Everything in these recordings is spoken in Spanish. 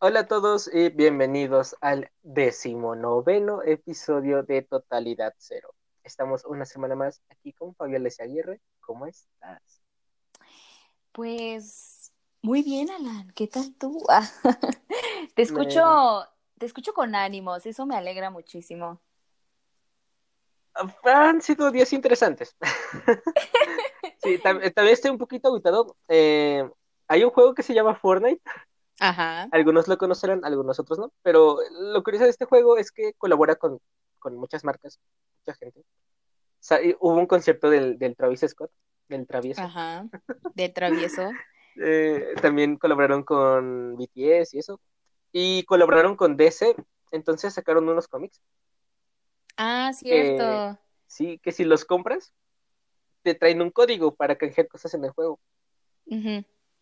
Hola a todos y bienvenidos al decimonoveno episodio de Totalidad Cero. Estamos una semana más aquí con Fabiola Aguirre. ¿Cómo estás? Pues muy bien, Alan. ¿Qué tal tú? te escucho, te escucho con ánimos. Eso me alegra muchísimo. Han sido días interesantes. sí, también estoy un poquito agotado. Eh, hay un juego que se llama Fortnite. Ajá. Algunos lo conocerán, algunos otros no. Pero lo curioso de este juego es que colabora con, muchas marcas, mucha gente. hubo un concierto del, del Travis Scott, del travieso. Ajá, del travieso. Eh, también colaboraron con BTS y eso. Y colaboraron con DC, entonces sacaron unos cómics. Ah, cierto. sí, que si los compras, te traen un código para canjear cosas en el juego.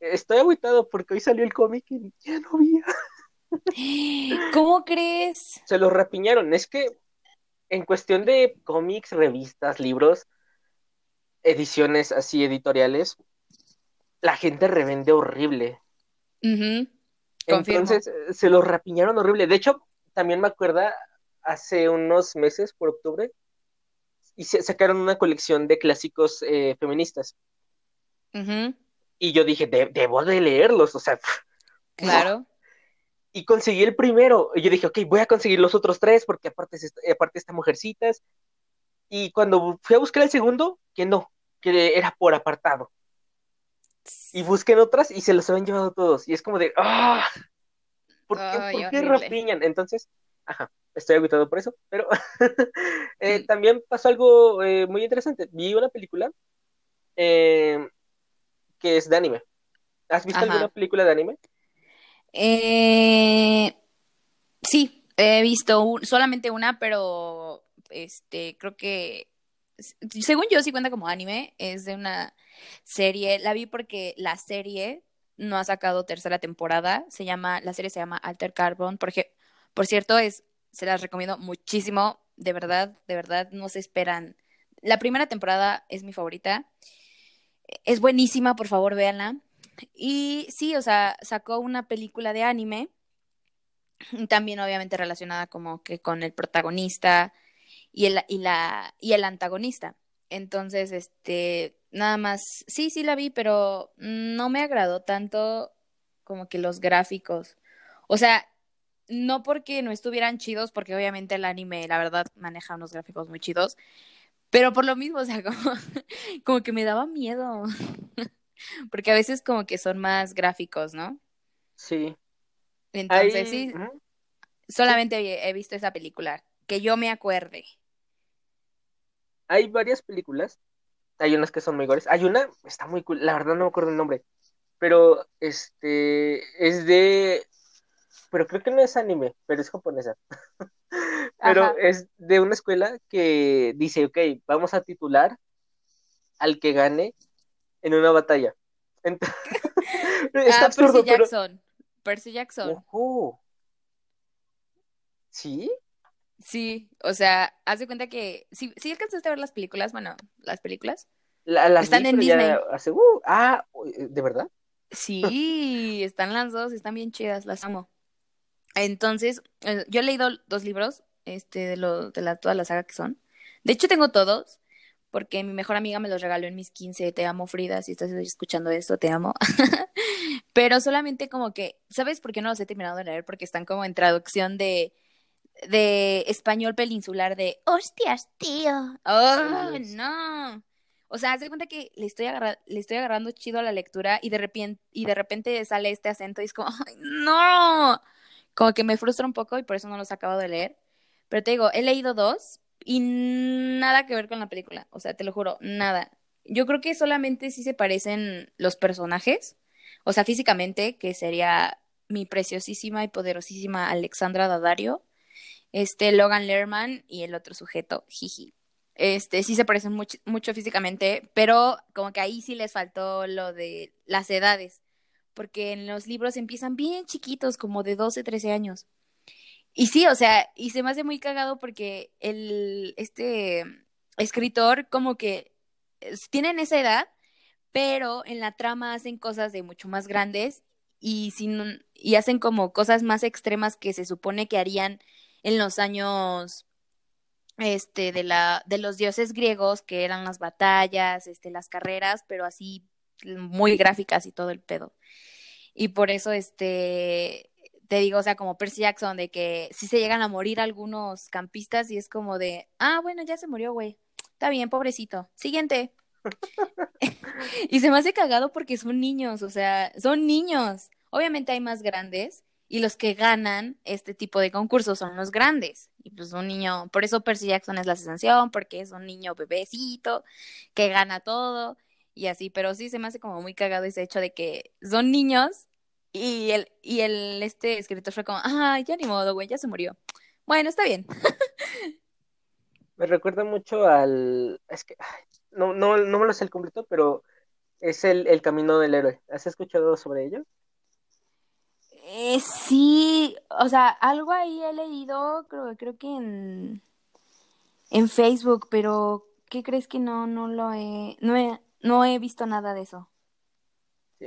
Estoy aguitado porque hoy salió el cómic y ya no había. ¿Cómo crees? Se los rapiñaron. Es que en cuestión de cómics, revistas, libros, ediciones así editoriales, la gente revende horrible. Entonces se los rapiñaron horrible. De hecho, también me acuerda hace unos meses, por octubre, y se sacaron una colección de clásicos eh, feministas. Y yo dije, debo de leerlos, o sea. Claro. Y conseguí el primero. Y yo dije, ok, voy a conseguir los otros tres, porque aparte, aparte está mujercitas. Y cuando fui a buscar el segundo, que no, que era por apartado. Y busqué otras y se los habían llevado todos. Y es como de, ¡ah! ¿Por qué, rapiñan? Entonces, ajá, estoy agotado por eso. Pero eh, mm. también pasó algo eh, muy interesante. Vi una película eh, que es de anime. ¿Has visto alguna película de anime? Eh, sí, he visto solamente una, pero este creo que según yo sí cuenta como anime, es de una serie, la vi porque la serie no ha sacado tercera temporada, se llama, la serie se llama Alter Carbon, porque, por cierto, es, se las recomiendo muchísimo, de verdad, de verdad, no se esperan. La primera temporada es mi favorita, es buenísima, por favor, véanla. Y sí, o sea, sacó una película de anime, también obviamente relacionada como que con el protagonista y el, y la, y el antagonista. Entonces, este, nada más, sí, sí la vi, pero no me agradó tanto como que los gráficos. O sea, no porque no estuvieran chidos, porque obviamente el anime, la verdad, maneja unos gráficos muy chidos, pero por lo mismo, o sea, como, como que me daba miedo. Porque a veces como que son más gráficos, ¿no? Sí. Entonces, sí, solamente he visto esa película, que yo me acuerde. Hay varias películas, hay unas que son muy gores, hay una, está muy cool, la verdad no me acuerdo el nombre, pero este, es de, pero creo que no es anime, pero es japonesa. pero es de una escuela que dice, ok, vamos a titular al que gane en una batalla. Está ah, absurdo, Percy Jackson. Percy Jackson. ¿Sí? Sí, o sea, haz de cuenta que. ¿Sí, ¿sí alcanzaste a ver las películas? Bueno, las películas. las están en Disney. Uh, ah, ¿de verdad? Sí, están las dos, están bien chidas, las amo. Entonces, eh, yo he leído dos libros, este, de, lo, de la, toda la saga que son. De hecho, tengo todos, porque mi mejor amiga me los regaló en mis 15. Te amo, Frida, si estás escuchando esto, te amo. Pero solamente como que, ¿sabes por qué no los he terminado de leer? Porque están como en traducción de, de español peninsular de, hostias, tío. Oh, no. O sea, haz de cuenta que le estoy, le estoy agarrando chido a la lectura y de repente, y de repente sale este acento y es como, ¡ay, no! Como que me frustra un poco y por eso no los acabo de leer. Pero te digo, he leído dos y nada que ver con la película. O sea, te lo juro, nada. Yo creo que solamente sí se parecen los personajes. O sea, físicamente, que sería mi preciosísima y poderosísima Alexandra Daddario, este Logan Lerman y el otro sujeto, Jiji. Este, sí se parecen mucho, mucho físicamente, pero como que ahí sí les faltó lo de las edades, porque en los libros empiezan bien chiquitos, como de 12, 13 años. Y sí, o sea, y se me hace muy cagado porque el, este escritor como que tienen esa edad, pero en la trama hacen cosas de mucho más grandes y, sin, y hacen como cosas más extremas que se supone que harían en los años este de la de los dioses griegos que eran las batallas, este las carreras, pero así muy gráficas y todo el pedo. Y por eso este te digo, o sea, como Percy Jackson de que si se llegan a morir algunos campistas y es como de, ah, bueno, ya se murió, güey. Está bien, pobrecito. Siguiente. y se me hace cagado porque son niños, o sea, son niños. Obviamente hay más grandes y los que ganan este tipo de concursos son los grandes. Y pues un niño, por eso Percy Jackson es la sensación, porque es un niño bebecito que gana todo y así, pero sí se me hace como muy cagado ese hecho de que son niños y el, y el este escritor fue como, ah, ya ni modo, güey, ya se murió. Bueno, está bien. me recuerda mucho al, es que, no, no, no me lo sé el completo, pero es el, el camino del héroe. ¿Has escuchado sobre ello? Eh, sí, o sea, algo ahí he leído, creo, creo que en, en Facebook, pero ¿qué crees que no, no lo he, no he, no he visto nada de eso?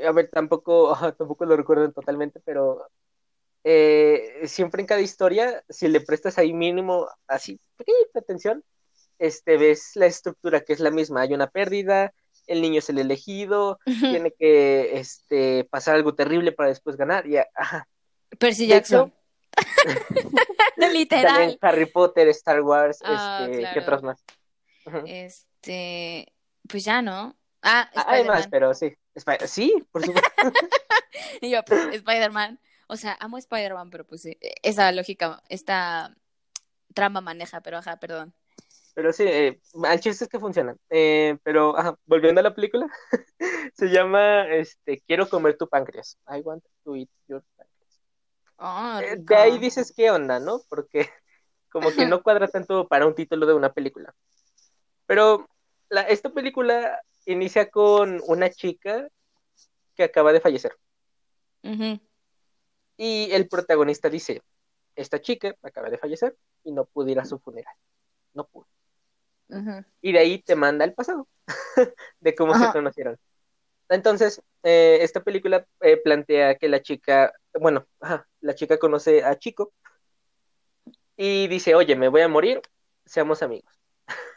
A ver, tampoco, tampoco lo recuerdo totalmente, pero eh, siempre en cada historia, si le prestas ahí mínimo, así, pequeñita atención, este, ves la estructura que es la misma. Hay una pérdida, el niño es el elegido, tiene que este, pasar algo terrible para después ganar. Y, ajá. Percy Jackson. Literal. Harry Potter, Star Wars, ah, este, ¿qué otros más? Este, pues ya, ¿no? Ah, Además, pero sí. sí, por supuesto. y yo, pues, Spider-Man. O sea, amo Spider-Man, pero pues sí, esa lógica, esta trama maneja, pero ajá, perdón. Pero sí, eh, al chiste es que funciona. Eh, pero, ajá, volviendo a la película, se llama este, Quiero comer tu páncreas. I want to eat your páncreas. Oh, eh, de ahí dices qué onda, ¿no? Porque como que no cuadra tanto para un título de una película. Pero la, esta película inicia con una chica que acaba de fallecer. Y el protagonista dice, esta chica acaba de fallecer y no pude ir a su funeral. No pude. Y de ahí te manda el pasado de cómo se conocieron. Entonces, eh, esta película eh, plantea que la chica, bueno, la chica conoce a Chico y dice, oye, me voy a morir, seamos amigos.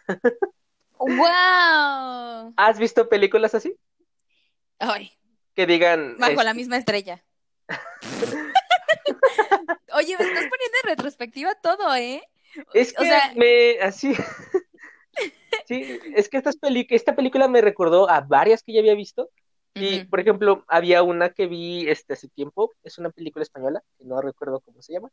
¡Wow! ¿Has visto películas así? Ay. Que digan. Bajo la misma estrella. Oye, me estás poniendo en retrospectiva todo, ¿eh? Es que me. Así. sí, es que esta, esta película me recordó a varias que ya había visto. Y, por ejemplo, había una que vi este hace tiempo, es una película española, que no recuerdo cómo se llama.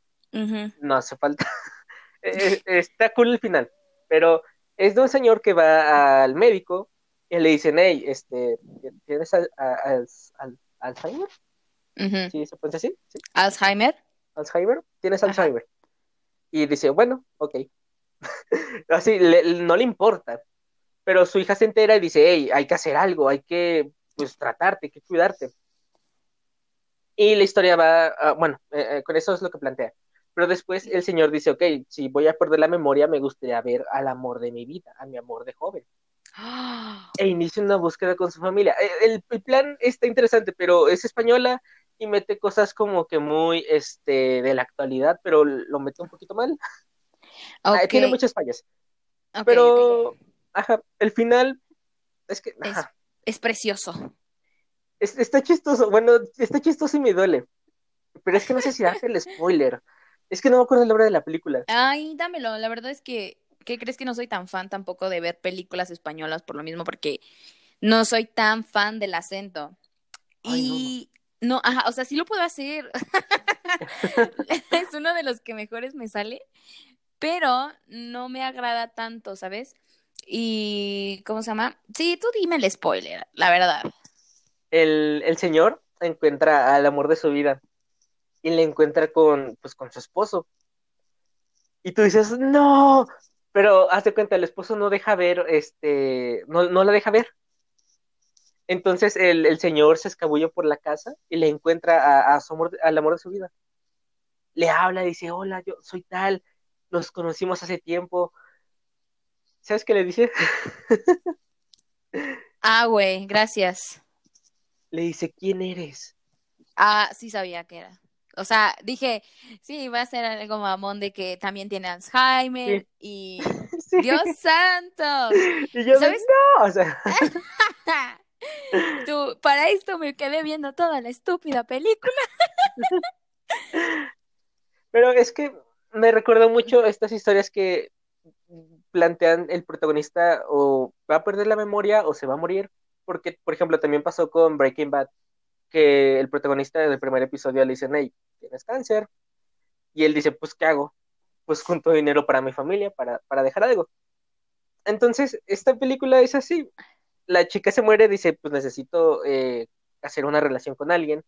No hace falta. Eh, está cool el final, pero es de un señor que va al médico y le dicen, hey, este, ¿tienes Alzheimer? ¿Sí se puede decir? ¿Alzheimer? ¿Alzheimer? ¿Tienes Alzheimer? Y dice, bueno, ok. Así, no le importa. Pero su hija se entera y dice, hey, hay que hacer algo, hay que, pues, tratarte, hay que cuidarte. Y la historia va, ah, bueno, eh, eh, con eso es lo que plantea. Pero después el señor dice, ok, si voy a perder la memoria, me gustaría ver al amor de mi vida, a mi amor de joven. E inicia una búsqueda con su familia. E, el, plan está interesante, pero es española y mete cosas como que muy este de la actualidad, pero lo mete un poquito mal. Ah, tiene muchas fallas. pero, ajá, el final es que... Es, precioso. está chistoso, bueno, está chistoso y me duele. Pero es que no sé si hace el spoiler. Es que no me acuerdo el nombre de la película. Ay, dámelo. La verdad es que, ¿qué crees que no soy tan fan tampoco de ver películas españolas por lo mismo? Porque no soy tan fan del acento. y no, ajá, o sea, sí lo puedo hacer. es uno de los que mejores me sale, pero no me agrada tanto, ¿sabes? Y, ¿cómo se llama? Sí, tú dime el spoiler, la verdad. El, el señor encuentra al amor de su vida y le encuentra con, pues, con su esposo. Y tú dices, no, pero hace cuenta, el esposo no deja ver, este, no, no la deja ver. Entonces el, señor se escabulle por la casa y le encuentra a, su amor, al amor de su vida. Le habla, dice, hola, yo soy tal, nos conocimos hace tiempo. ¿Sabes qué le dice? ah, güey, gracias. Le dice, ¿quién eres? Ah, sí sabía que era. O sea, dije, sí, va a ser algo mamón de que también tiene Alzheimer y Sí. Dios santo. Y yo, ¿Sabes? no, o sea, Tú, para esto me quedé viendo toda la estúpida película. pero es que me recordó mucho estas historias que plantean el protagonista o va a perder la memoria o se va a morir, porque, por ejemplo, también pasó con Breaking Bad, que el protagonista del primer episodio le dicen, hey, tienes cáncer, y él dice, pues, ¿qué hago? Pues junto dinero para mi familia, para, para dejar algo. Entonces, esta película es así. La chica se muere, dice, pues necesito eh, hacer una relación con alguien.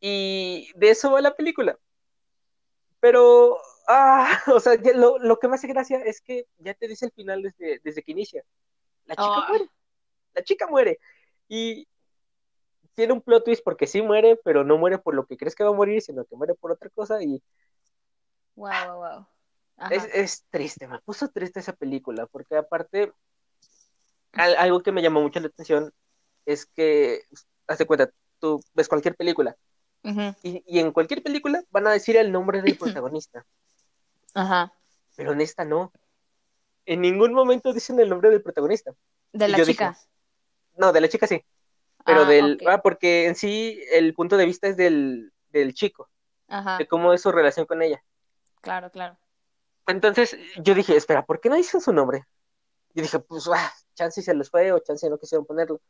Y de eso va la película. Pero, ah, o sea, lo, lo que me hace gracia es que ya te dice el final desde, desde que inicia. La chica Oh. muere. La chica muere. Y tiene un plot twist porque sí muere, pero no muere por lo que crees que va a morir, sino que muere por otra cosa. Y Wow, wow, wow. es, es triste, me puso triste esa película, porque aparte, al- algo que me llamó mucho la atención es que, haz de cuenta, tú ves cualquier película y, y en cualquier película van a decir el nombre del protagonista, Ajá. pero en esta no. En ningún momento dicen el nombre del protagonista. De Y la chica. dije, No, de la chica sí, pero Ah, del... Ah, porque en sí el punto de vista es del, del chico, Ajá. de cómo es su relación con ella. Claro, claro. Entonces yo dije, espera, ¿por qué no dicen su nombre? Yo dije, pues, ah, chance se les fue o chance no quisieron ponerlo.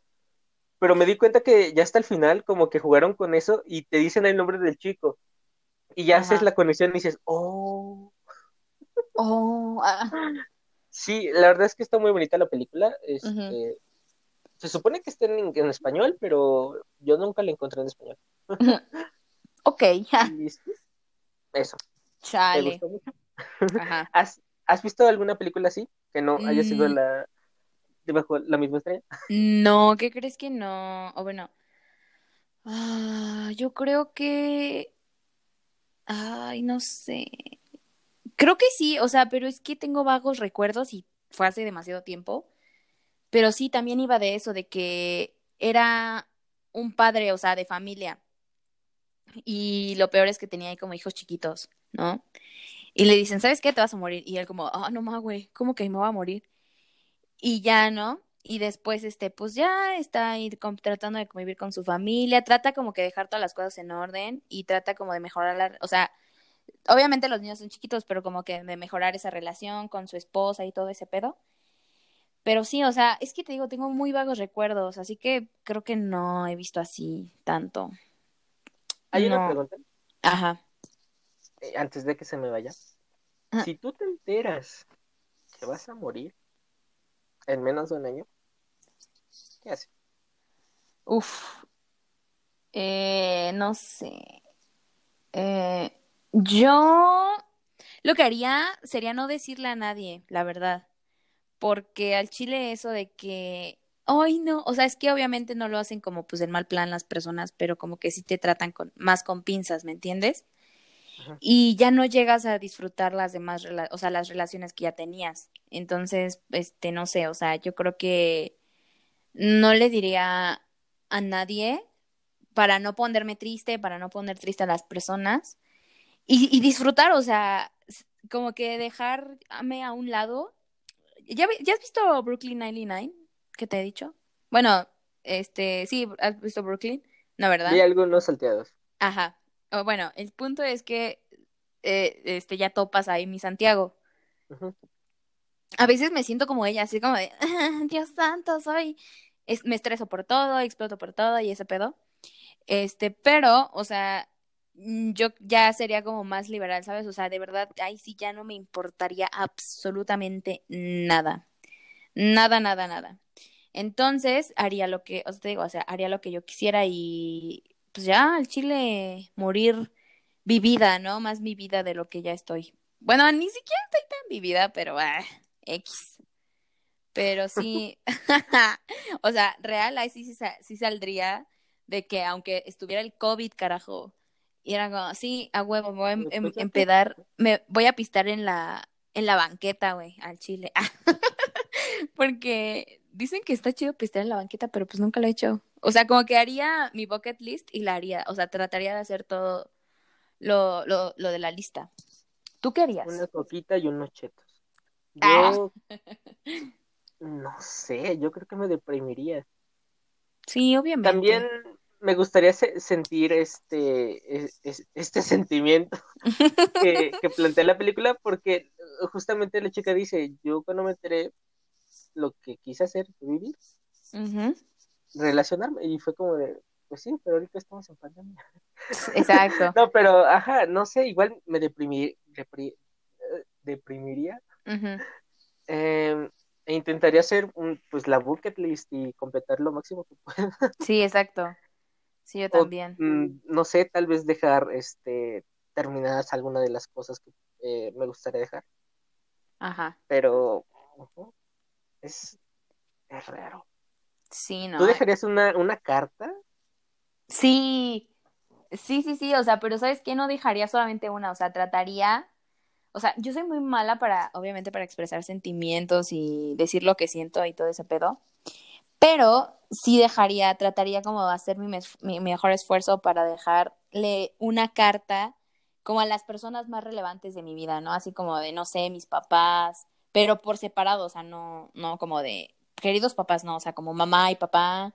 Pero me di cuenta que ya hasta el final como que jugaron con eso y te dicen el nombre del chico. Y ya haces la conexión y dices, oh, Oh, ah. sí, la verdad es que está muy bonita la película. Este. Se supone que está en, en español, pero yo nunca la encontré en español. Ok, sí, eso, ¿te chale. gustó mucho? Ajá. ¿Has, has visto alguna película así? Que no haya sido Mm. la, debajo la misma estrella. No, ¿qué crees que no? O bueno, ah, yo creo que, ay, no sé. Creo que sí, o sea, pero es que tengo vagos recuerdos y fue hace demasiado tiempo. Pero sí, también iba de eso, de que era un padre, o sea, de familia. Y lo peor es que tenía ahí como hijos chiquitos, ¿no? Y le dicen, ¿sabes qué? Te vas a morir. Y él como, ah, no más, güey, ¿cómo que me va a morir? Y ya, ¿no? Y después, este, pues ya está ahí tratando de convivir con su familia, trata como que dejar todas las cosas en orden y trata como de mejorar la, o sea, obviamente los niños son chiquitos, pero como que de mejorar esa relación con su esposa y todo ese pedo. Pero sí, o sea, es que te digo, tengo muy vagos recuerdos, así que creo que no he visto así tanto. Hay una pregunta, Ajá. eh, antes de que se me vaya. Ajá. Si tú te enteras que vas a morir en menos de un año, ¿qué haces? Uf. Eh, no sé. Eh, yo lo que haría sería no decirle a nadie, la verdad. Porque al chile eso de que, ay no, o sea, es que obviamente no lo hacen como pues en mal plan las personas, pero como que sí te tratan con, más con pinzas, ¿me entiendes? Ajá. Y ya no llegas a disfrutar las demás, o sea, las relaciones que ya tenías. Entonces, este, no sé, o sea, yo creo que no le diría a nadie para no ponerme triste, para no poner triste a las personas y, y disfrutar, o sea, como que dejarme a un lado. ¿Ya, vi- ¿Ya has visto Brooklyn 99? ¿Qué te he dicho? Bueno, este, sí, ¿has visto Brooklyn? No, ¿verdad? Vi algunos salteados. Ajá. O, bueno, el punto es que eh, este, ya topas ahí mi Santiago. A veces me siento como ella, así como de, "Ah, Dios santo, soy, es- me estreso por todo, exploto por todo y ese pedo. Este, pero, o sea, yo ya sería como más liberal, ¿sabes? O sea, de verdad, ahí sí ya no me importaría absolutamente nada. Nada, nada, nada. Entonces, haría lo que, o sea, te digo, o sea, haría lo que yo quisiera y pues ya al chile morir vivida, ¿no? Más vivida de lo que ya estoy. Bueno, ni siquiera estoy tan vivida, pero ah, X. Pero sí, o sea, real, ahí sí, sí saldría de que aunque estuviera el COVID, carajo, y era como, sí, a huevo, me voy a em- em- empedar, me voy a pistar en la, en la banqueta, güey, al chile. Porque dicen que está chido pistear en la banqueta, pero pues nunca lo he hecho. O sea, como que haría mi bucket list y la haría. O sea, trataría de hacer todo lo, lo, lo de la lista. ¿Tú qué harías? Una coquita y unos chetos. Ah. Yo no sé, yo creo que me deprimiría. Sí, obviamente. También me gustaría se- sentir este, es- es- este sentimiento que, que plantea la película, porque justamente la chica dice, yo cuando me enteré lo que quise hacer, vivir, relacionarme, y fue como de, pues sí, pero ahorita estamos en pandemia. Exacto. No, pero, ajá, no sé, igual me deprimí, depri- eh, deprimiría, eh, e intentaría hacer un, pues la bucket list y completar lo máximo que pueda. Sí, exacto. Sí, yo también. mm, no sé, tal vez dejar este terminadas alguna de las cosas que eh, me gustaría dejar, Ajá. pero es, es raro. Sí, ¿no? ¿Tú dejarías una, una carta? Sí, sí, sí, sí, o sea, pero ¿sabes qué? No dejaría solamente una, o sea, trataría, o sea, yo soy muy mala para, obviamente, para expresar sentimientos y decir lo que siento y todo ese pedo, pero sí dejaría, trataría como de hacer mi, mi mejor esfuerzo para dejarle una carta como a las personas más relevantes de mi vida, ¿no? Así como de, no sé, mis papás, pero por separado, o sea, no, no como de queridos papás, no, o sea, como mamá y papá,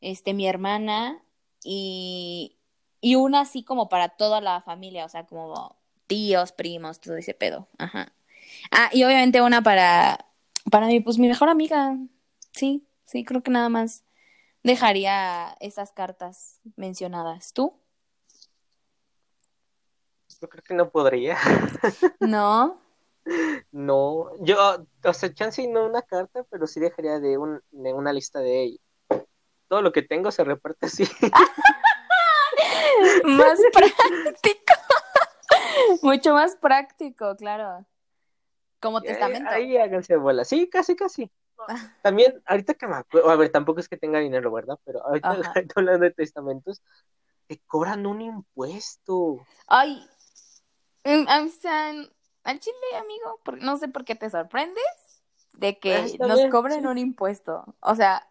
este, mi hermana y, y una así como para toda la familia, o sea, como tíos, primos, todo ese pedo. Ajá. Ah, y obviamente una para, para pues mi mejor amiga. Sí, sí, creo que nada más dejaría esas cartas mencionadas. ¿Tú? Yo creo que no podría. No. No, yo, o sea, chance no una carta, pero sí dejaría de, un, de una lista de ella. Todo lo que tengo se reparte así. Más práctico. Mucho más práctico, claro. Como testamento. Ahí háganse bola. Sí, casi, casi. También, ahorita que me acuerdo, a ver, tampoco es que tenga dinero, ¿verdad? Pero ahorita Ajá. hablando de testamentos, te cobran un impuesto. Ay, o sea, al chile, amigo, por- no sé por qué te sorprendes de Ah, que está nos bien, cobren sí. un impuesto. O sea,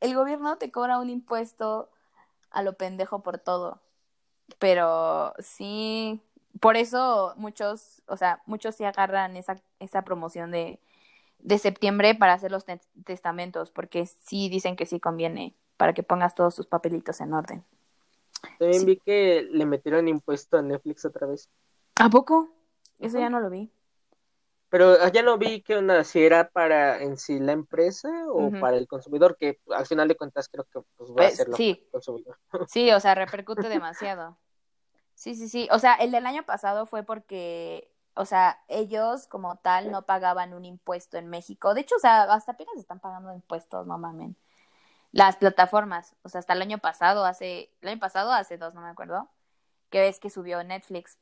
el gobierno te cobra un impuesto a lo pendejo por todo. Pero sí, por eso muchos, o sea, muchos sí agarran esa, esa promoción de, de septiembre para hacer los te- testamentos, porque sí dicen que sí conviene para que pongas todos tus papelitos en orden. También Sí. vi que le metieron impuesto a Netflix otra vez. ¿A poco? Eso ya no lo vi. Pero ah, ya no vi que onda, si era para en sí la empresa o para el consumidor, que al final de cuentas creo que pues, va a Pues, ser lo sí. consumidor. Sí, o sea, repercute demasiado. Sí, sí, sí. O sea, el del año pasado fue porque, o sea, ellos como tal no pagaban un impuesto en México. De hecho, o sea, hasta apenas están pagando impuestos, no mamen. Las plataformas, o sea, hasta el año pasado, hace, el año pasado, hace dos, no me acuerdo, que ves que subió Netflix.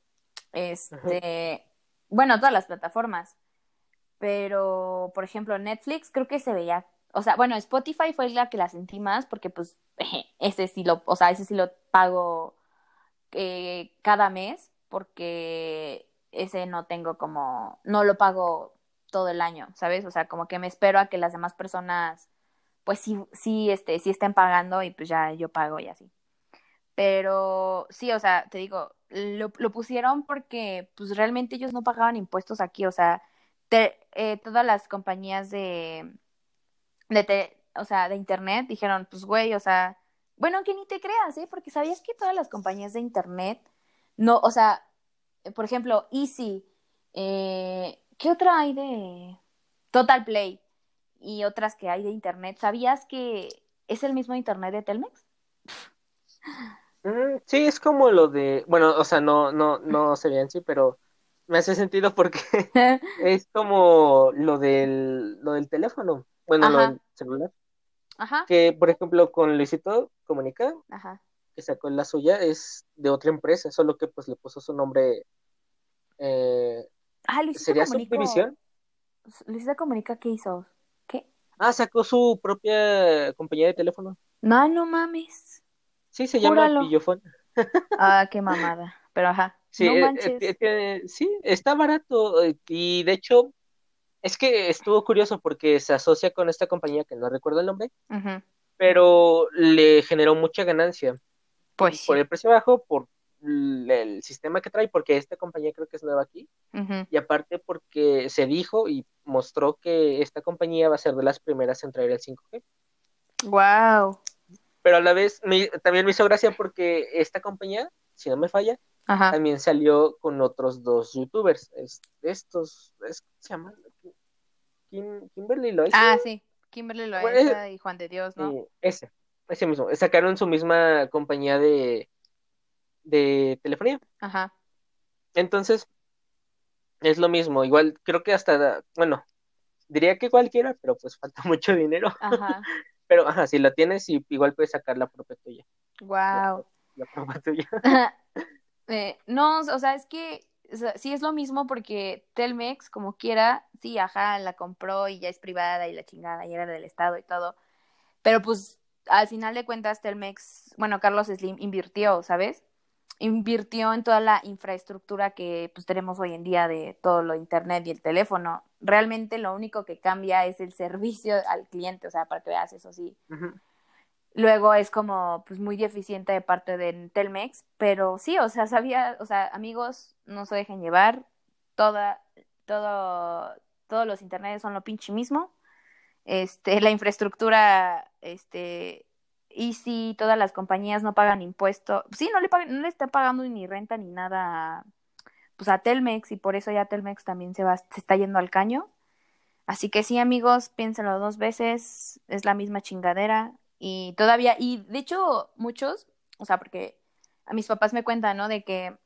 Este, bueno, todas las plataformas. Pero, por ejemplo, Netflix creo que se veía, o sea, bueno, Spotify fue la que la sentí más porque pues ese sí lo, o sea, ese sí lo pago eh, cada mes porque ese no tengo como, no lo pago todo el año, ¿sabes? O sea, como que me espero a que las demás personas, pues sí, sí, este, sí estén pagando y pues ya yo pago y así. Pero sí, o sea, te digo, lo, lo pusieron porque pues realmente ellos no pagaban impuestos aquí, o sea, eh, todas las compañías de, de te- o sea, de internet dijeron, pues güey, o sea, bueno, que ni te creas, ¿eh? Porque sabías que todas las compañías de internet, no, o sea, por ejemplo, Easy, eh, ¿qué otra hay de Total Play y otras que hay de internet? ¿Sabías que es el mismo internet de Telmex? Mm, sí, es como lo de, bueno, o sea, no, no, no sería en sí, pero me hace sentido porque es como lo del, lo del teléfono, bueno, lo Ajá. del celular, Ajá, que por ejemplo con Luisito Comunica, ajá. Que sacó la suya, es de otra empresa, solo que pues le puso su nombre, eh, Ah, Luisito ¿sería Comunica. subdivisión? Comunica, ¿qué hizo? ¿Qué? Ah, sacó su propia compañía de teléfono. No, no mames. Sí, se llama. Pillofón. Ah, qué mamada. Pero ajá. Sí, no eh, eh, manches. ti- tiene- sí, está barato eh, y de hecho es que estuvo curioso porque se asocia con esta compañía que no recuerdo el nombre, pero le generó mucha ganancia. Pues Por el precio bajo, por el sistema que trae, porque esta compañía creo que es nueva aquí, y aparte porque se dijo y mostró que esta compañía va a ser de las primeras en traer el 5G. Wow. Pero a la vez me- también me hizo gracia porque esta compañía, si no me falla, Ajá. también salió con otros dos youtubers. Es- estos, es, ¿qué se llaman? Kim, Kimberly Loaiza. Ah, sí. Kimberly Bueno, Loaiza y Juan de Dios, ¿no? Eh, ese, ese mismo. Sacaron su misma compañía de, de telefonía. Ajá. Entonces, es lo mismo. Igual, creo que hasta, bueno, diría que cualquiera, pero pues falta mucho dinero. Ajá. Pero, ajá, si la tienes, y igual puedes sacar la propia tuya. Wow. La propia tuya. Eh, no, o sea, es que o sea, sí es lo mismo porque Telmex, como quiera, sí, ajá, la compró y ya es privada y la chingada y era del Estado y todo. Pero pues al final de cuentas Telmex, bueno, Carlos Slim invirtió, ¿sabes? Invirtió en toda la infraestructura que pues tenemos hoy en día de todo lo internet y el teléfono. Realmente lo único que cambia es el servicio al cliente, o sea, para que veas eso sí. Luego es como pues muy deficiente de parte de Telmex, pero sí, o sea, sabía, o sea, amigos, no se dejen llevar, toda, todo, todos los internets son lo pinche mismo. Este, la infraestructura, este, Easy, todas las compañías no pagan impuesto. Sí, no le pagan, no le pagando ni renta ni nada pues a Telmex y por eso ya Telmex también se va, se está yendo al caño. Así que sí, amigos, piénsenlo dos veces, es la misma chingadera y todavía, y de hecho muchos, o sea, porque a mis papás me cuentan, ¿no? De que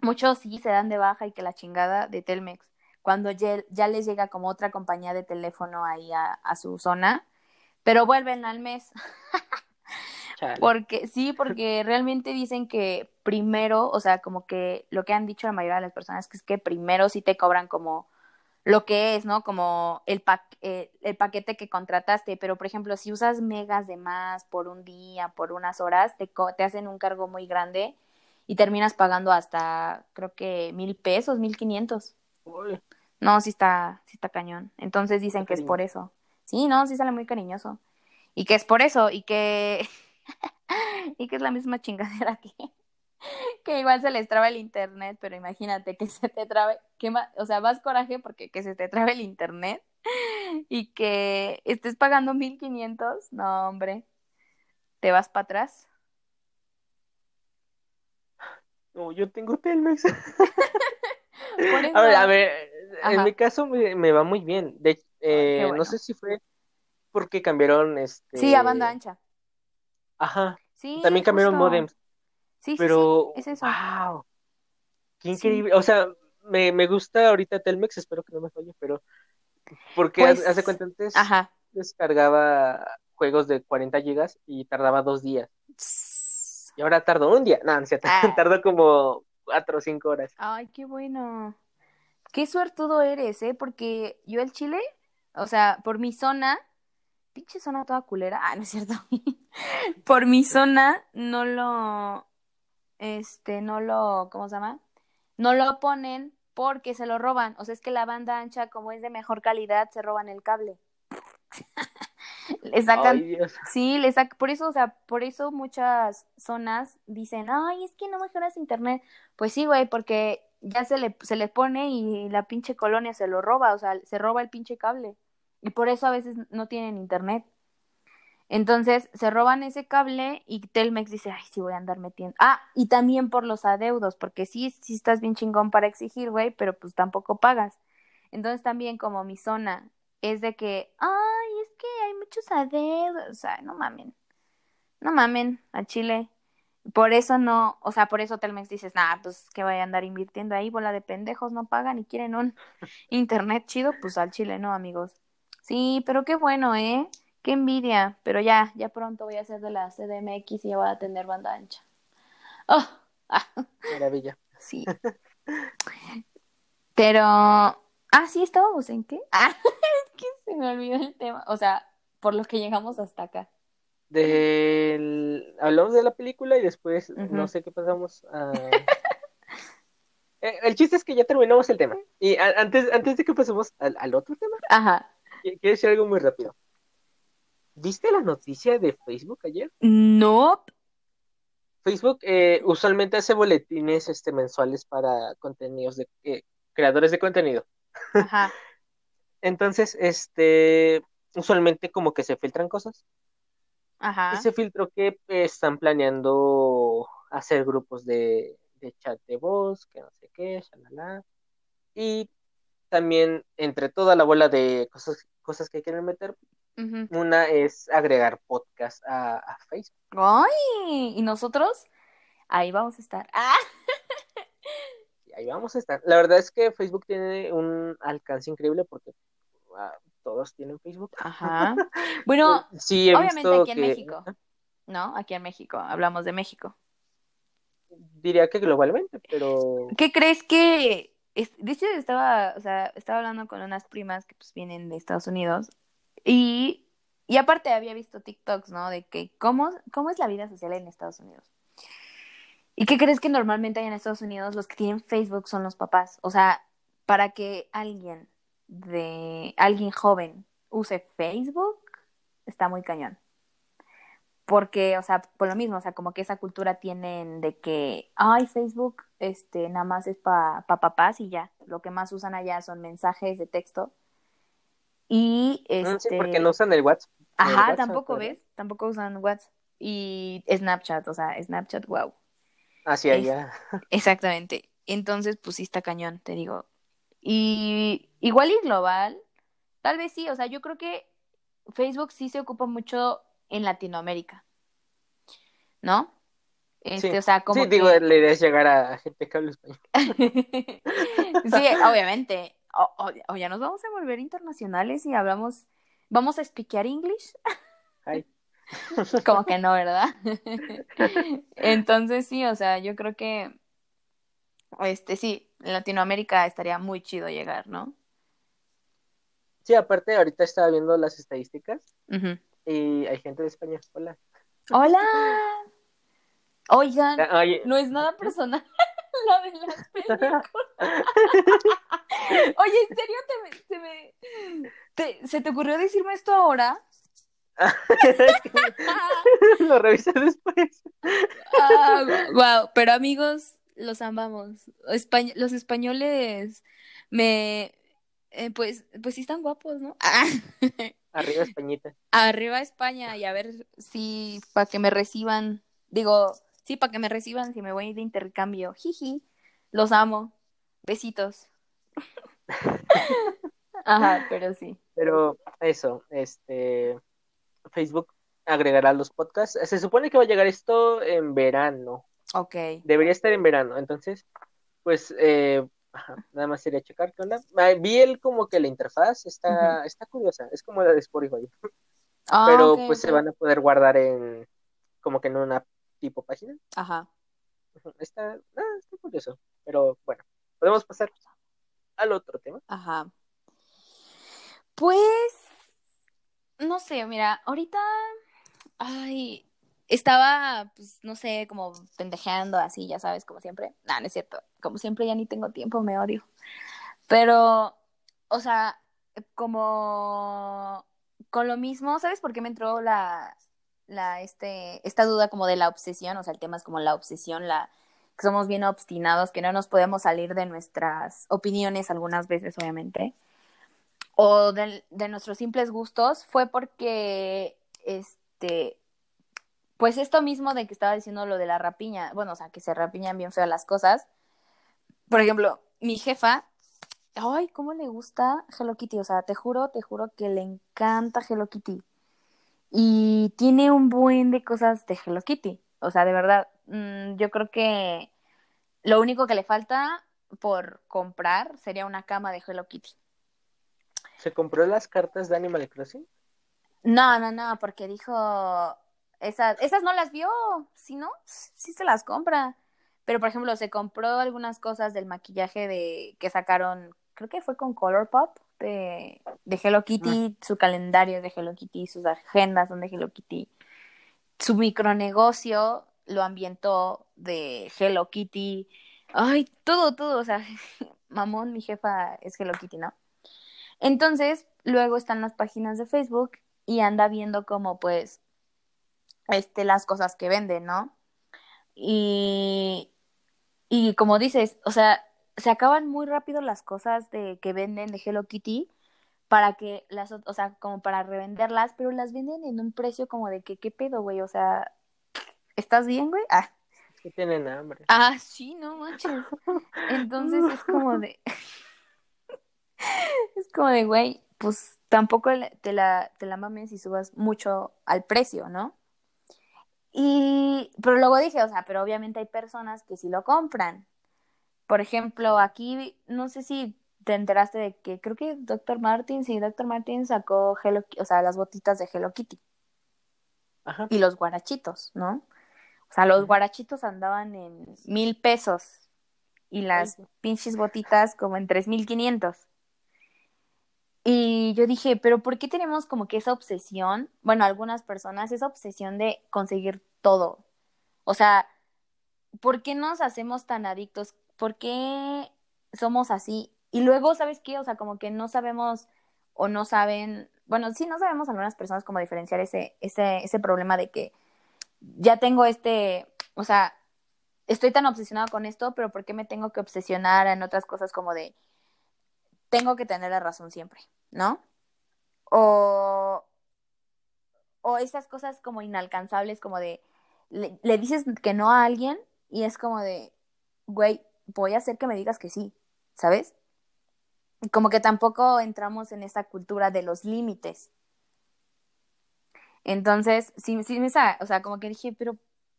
muchos sí se dan de baja y que la chingada de Telmex, cuando ya, ya les llega como otra compañía de teléfono ahí a, a su zona, pero vuelven al mes. Porque sí, porque realmente dicen que primero, o sea, como que lo que han dicho la mayoría de las personas que es que primero sí te cobran como lo que es, ¿no? Como el, pa eh, el paquete que contrataste, pero por ejemplo, si usas megas de más por un día, por unas horas, te, te hacen un cargo muy grande y terminas pagando hasta, creo que mil pesos, mil quinientos. No, sí está, sí está cañón. Entonces dicen que es por eso. Sí, no, sí sale muy cariñoso. Y que es por eso, y que y que es la misma chingadera que que igual se les traba el internet, pero imagínate que se te trabe, que o sea, vas coraje porque que se te trabe el internet y que estés pagando 1500, no, hombre. ¿Te vas para atrás? No, yo tengo Telmex. Eso... A ver, a ver, en mi caso me, me va muy bien. De, eh, bueno. No sé si fue porque cambiaron este. Sí, a banda ancha. Ajá. Sí, También cambiaron justo. modems. Sí, sí, Pero, sí, es eso. wow, qué Sí. increíble. O sea, me, me gusta ahorita Telmex, espero que no me falle, pero porque Pues, hace cuenta antes Ajá. descargaba juegos de 40 gigas y tardaba dos días. Y ahora tardo un día. No, no. Ah. Tardo como cuatro o cinco horas. Ay, qué bueno. Qué suertudo eres, ¿eh? Porque yo el Chile, o sea, por mi zona, pinche zona toda culera. Ah, no es cierto. por mi zona no lo, este, no lo, ¿cómo se llama? No lo ponen porque se lo roban. O sea, es que la banda ancha, como es de mejor calidad, se roban el cable. Le sacan Ay. Sí, le sac- por eso, o sea, por eso muchas zonas dicen, ay, es que no mejoras internet. Pues sí, güey, porque ya se le, se le pone y la pinche colonia se lo roba, o sea, se roba el pinche cable. Y por eso a veces no tienen internet. Entonces, se roban ese cable y Telmex dice, ay, sí voy a andar metiendo. Ah, y también por los adeudos, porque sí, sí estás bien chingón para exigir, güey, pero pues tampoco pagas. Entonces también como mi zona es de que, ay, es que hay muchos adeudos, o sea, no mamen, no mamen a Chile. Por eso no, o sea, por eso Telmex dices, nah, pues que vaya a andar invirtiendo ahí, bola de pendejos, no pagan y quieren un internet chido, pues al Chile no, amigos. Sí, pero qué bueno, ¿eh? Qué envidia, pero ya, ya pronto voy a ser de la CDMX y ya voy a tener banda ancha. Oh, ah, Maravilla. sí. Pero, ah, sí, estábamos en qué? Ah, es que se me olvidó el tema, o sea, por lo que llegamos hasta acá. Del... Hablamos de la película y después no sé qué pasamos a... Eh, El chiste es que ya terminamos el tema. Y antes, antes de que pasemos al, al otro tema, Ajá, qui- quiero decir algo muy rápido. ¿Viste la noticia de Facebook ayer? No. Facebook eh, usualmente hace boletines este, mensuales para contenidos de eh, creadores de contenido. Ajá. Entonces, este, usualmente como que se filtran cosas. Ajá. Y se filtró que eh, están planeando hacer grupos de, de chat de voz, que no sé qué, shalala. Y también entre toda la bola de cosas, cosas que quieren meter, una es agregar podcast a, a Facebook. Ay, ¿y nosotros? Ahí vamos a estar. Ah. Ahí vamos a estar. La verdad es que Facebook tiene un alcance increíble porque ah, todos tienen Facebook. Ajá. Bueno, sí, he obviamente aquí en que- México. ¿no? Aquí en México, hablamos de México. Diría que globalmente, pero ¿Qué crees que de hecho estaba, o sea, estaba hablando con unas primas que pues vienen de Estados Unidos y, y aparte había visto TikToks, ¿no? De que cómo, cómo es la vida social en Estados Unidos. ¿Y qué crees que normalmente hay en Estados Unidos? Los que tienen Facebook son los papás. O sea, para que alguien de alguien joven use Facebook, está muy cañón. Porque, o sea, por lo mismo, o sea, como que esa cultura tienen de que, ay, Facebook, este, nada más es para pa papás y ya. Lo que más usan allá son mensajes de texto. Y, sí, este, porque no usan el WhatsApp. el ajá, WhatsApp, tampoco. ¿ves? Tampoco usan WhatsApp. Y Snapchat, o sea, Snapchat, wow. Hacia Es- allá. Exactamente. Entonces, pues sí está cañón, te digo. Y igual y global, tal vez sí, o sea, yo creo que Facebook sí se ocupa mucho en Latinoamérica, ¿no? Este, Sí. o sea, como Sí, digo, la idea es llegar a gente que habla español. Sí, obviamente. O, o- o ya nos vamos a volver internacionales y hablamos, vamos a explicar English. Ay. Como que no, ¿verdad? Entonces sí, o sea, yo creo que este sí, en Latinoamérica estaría muy chido llegar, ¿no? Sí, aparte, ahorita estaba viendo las estadísticas y hay gente de España. Hola. Hola. Oigan, Ah, oye, no es nada personal lo de las películas. Oye, ¿en serio te, me- te me- te- se te ocurrió decirme esto ahora? lo revisé después. Ah, wow, pero amigos, los amamos. Españ- los españoles me eh, pues pues sí están guapos, ¿no? Ah. Arriba Españita. Arriba España y a ver si para que me reciban, digo, sí, para que me reciban si me voy de intercambio. Jiji. Los amo. Besitos. Ajá, pero sí. Pero eso, este Facebook agregará los podcasts. Se supone que va a llegar esto en verano. Ok. Debería estar en verano. Entonces, pues eh, ajá, nada más sería checar qué onda. Ah, Vi el como que la interfaz está, está curiosa. Es como la de Spotify. Ah, pero pues se van a poder guardar en como que en una tipo página. Ajá. Está, ah, está curioso. Pero bueno, podemos pasar al otro tema. Ajá. Pues, no sé, mira, ahorita, ay, estaba, pues, no sé, como pendejeando así, ya sabes, como siempre. No, no es cierto. Como siempre ya ni tengo tiempo, me odio. Pero, o sea, como con lo mismo, ¿sabes por qué me entró la, la, este, esta duda como de la obsesión? O sea, el tema es como la obsesión, la, que somos bien obstinados, que no nos podemos salir de nuestras opiniones algunas veces, obviamente, o de, de nuestros simples gustos, fue porque, este, pues esto mismo de que estaba diciendo lo de la rapiña, bueno, o sea, que se rapiñan bien feo las cosas. Por ejemplo, mi jefa, ay, cómo le gusta Hello Kitty, o sea, te juro, te juro que le encanta Hello Kitty. Y tiene un buen de cosas de Hello Kitty. O sea, de verdad, mm, yo creo que lo único que le falta por comprar sería una cama de Hello Kitty. ¿Se compró las cartas de Animal Crossing? No, no, no, porque dijo, esas, esas no las vio, si no, sí se las compra. Pero, por ejemplo, se compró algunas cosas del maquillaje de que sacaron, creo que fue con Colourpop, de, de Hello Kitty, su calendario de Hello Kitty, sus agendas son de Hello Kitty. Su micronegocio lo ambientó de Hello Kitty. Ay, todo, todo, o sea, mamón, mi jefa es Hello Kitty, ¿no? Entonces, luego están las páginas de Facebook y anda viendo como pues este las cosas que venden, ¿no? Y y como dices, o sea, se acaban muy rápido las cosas de que venden de Hello Kitty para que las, o sea, como para revenderlas, pero las venden en un precio como de que qué pedo, güey, o sea, ¿estás bien, güey? Ah. que tienen hambre. Ah, sí, no manches. Entonces es como de es como de, güey, pues tampoco te la, te la mames y subas mucho al precio, ¿no? Y, pero luego dije, o sea, pero obviamente hay personas que sí lo compran. Por ejemplo, aquí, no sé si te enteraste de que creo que Dr. Martin, sí, Dr. Martin sacó Hello, o sea, las botitas de Hello Kitty. Ajá. Y los guarachitos, ¿no? O sea, los guarachitos andaban en mil pesos y las pinches botitas como en tres mil quinientos. Y yo dije, pero ¿por qué tenemos como que esa obsesión? Bueno, algunas personas, esa obsesión de conseguir todo. O sea, ¿por qué nos hacemos tan adictos? ¿Por qué somos así? Y luego, ¿sabes qué? O sea, como que no sabemos o no saben, bueno, sí, no sabemos algunas personas cómo diferenciar ese, ese, ese problema de que ya tengo este, o sea, estoy tan obsesionado con esto, pero ¿por qué me tengo que obsesionar en otras cosas como de tengo que tener la razón siempre, ¿no? O, o esas cosas como inalcanzables, como de, le, dices que no a alguien y es como de, güey, voy a hacer que me digas que sí, ¿sabes? Como que tampoco entramos en esa cultura de los límites. Entonces, sí, sí, o sea, como que dije, pero,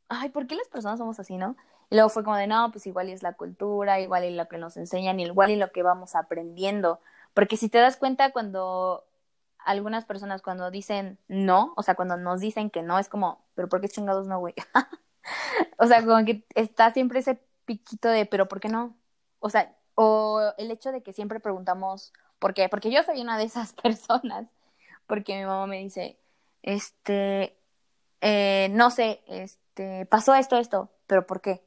ay, ¿por qué las personas somos así, no? Y luego fue como de, no, pues igual es la cultura, igual y lo que nos enseñan, igual y lo que vamos aprendiendo. Porque si te das cuenta cuando algunas personas cuando dicen no, o sea, cuando nos dicen que no, es como, pero ¿por qué chingados no, güey? o sea, como que está siempre ese piquito de, pero ¿por qué no? O sea, o el hecho de que siempre preguntamos, ¿por qué? Porque yo soy una de esas personas, porque mi mamá me dice, este, eh, no sé, este, pasó esto, esto, pero ¿por qué?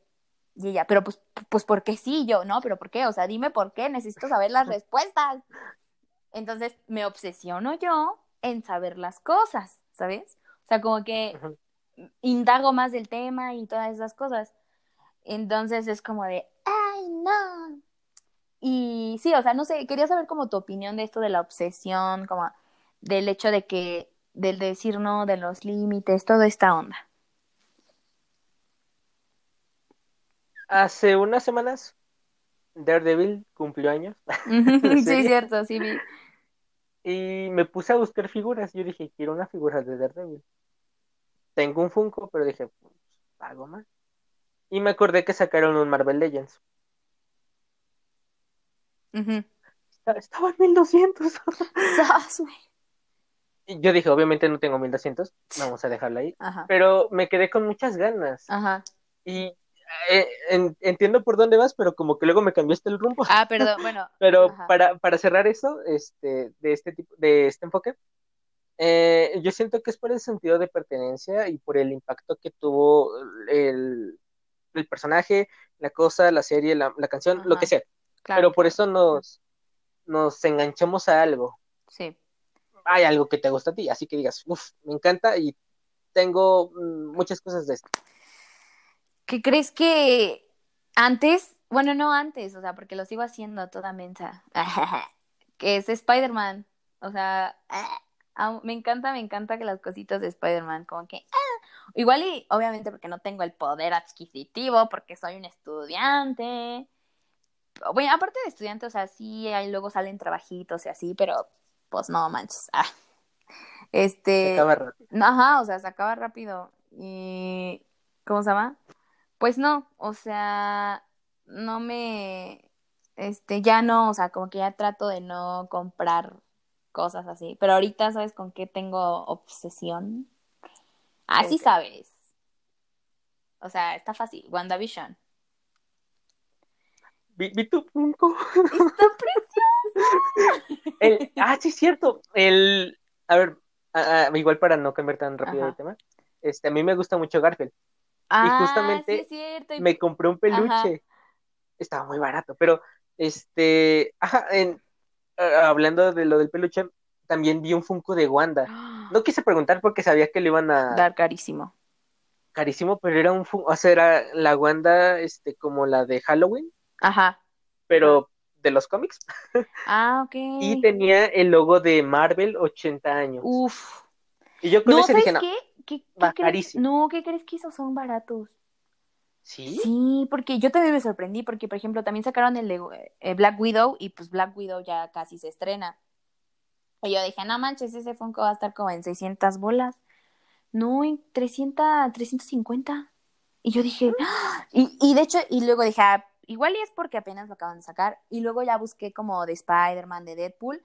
Y ella, pero pues, pues porque sí, yo, no, pero ¿por qué? O sea, dime por qué, necesito saber las respuestas. Entonces me obsesiono yo en saber las cosas, ¿sabes? O sea, como que indago más del tema y todas esas cosas. Entonces es como de, ay, no. Y sí, o sea, no sé, quería saber como tu opinión de esto de la obsesión, como del hecho de que, del decir no, de los límites, toda esta onda. Hace unas semanas, Daredevil cumplió años. sí, cierto, sí vi. Y me puse a buscar figuras. Yo dije, quiero una figura de Daredevil. Tengo un Funko, pero dije, pues, pago más. Y me acordé que sacaron un Marvel Legends. Estaba en 1200. y yo dije, obviamente no tengo 1200, vamos a dejarla ahí. Pero me quedé con muchas ganas. Ajá. Y eh, entiendo por dónde vas, pero como que luego me cambiaste el rumbo. Ah, perdón, bueno. pero para, para cerrar eso, este, de este tipo, de este enfoque, eh, yo siento que es por el sentido de pertenencia y por el impacto que tuvo el, el personaje, la cosa, la serie, la, la canción, lo que sea. pero por eso nos, nos enganchamos a algo. Sí. Hay algo que te gusta a ti, así que digas, uff, me encanta y tengo mm, muchas cosas de esto. ¿Qué crees que antes, bueno, no antes, o sea, porque lo sigo haciendo toda mensa, que es Spider-Man, o sea, me encanta, me encanta que las cositas de Spider-Man, como que, ah, igual y obviamente porque no tengo el poder adquisitivo, porque soy un estudiante, bueno, aparte de estudiante, o sea, sí, ahí luego salen trabajitos y así, pero pues no manches, ah. Este. Se acaba rápido. Ajá, o sea, se acaba rápido. Y. ¿Cómo se llama? Pues no, o sea, no me, este, ya no, o sea, como que ya trato de no comprar cosas así, pero ahorita, ¿sabes con qué tengo obsesión? Así sabes. O sea, está fácil, WandaVision. Vi, vi tu punto. Está precioso. El, ah, sí, es cierto. El, a ver, igual para no cambiar tan rápido el tema, este, a mí me gusta mucho Garfield y Ah, sí justamente es cierto. y- me compré un peluche. Estaba muy barato, pero este, ajá, en, hablando de lo del peluche, también vi un Funko de Wanda. No quise preguntar porque sabía que le iban a Dar carísimo. carísimo, pero era un Funko, o sea, era la Wanda, este, como la de Halloween, Ajá. pero de los cómics. Ah, ok. Y tenía el logo de Marvel 80 años. Uf. Y yo con No, ese ¿sabes dije, no, qué? ¿Qué, crees? No, ¿qué crees que esos son baratos? ¿sí? Sí, porque yo también me sorprendí, porque por ejemplo también sacaron el de eh, Black Widow y pues Black Widow ya casi se estrena. Y yo dije, no manches, ese Funko va a estar como en 600 bolas. No, en 300, 350. Y yo dije, ¡ah! y, y de hecho, y luego dije, ah, igual y es porque apenas lo acaban de sacar. Y luego ya busqué como de Spider-Man, de Deadpool.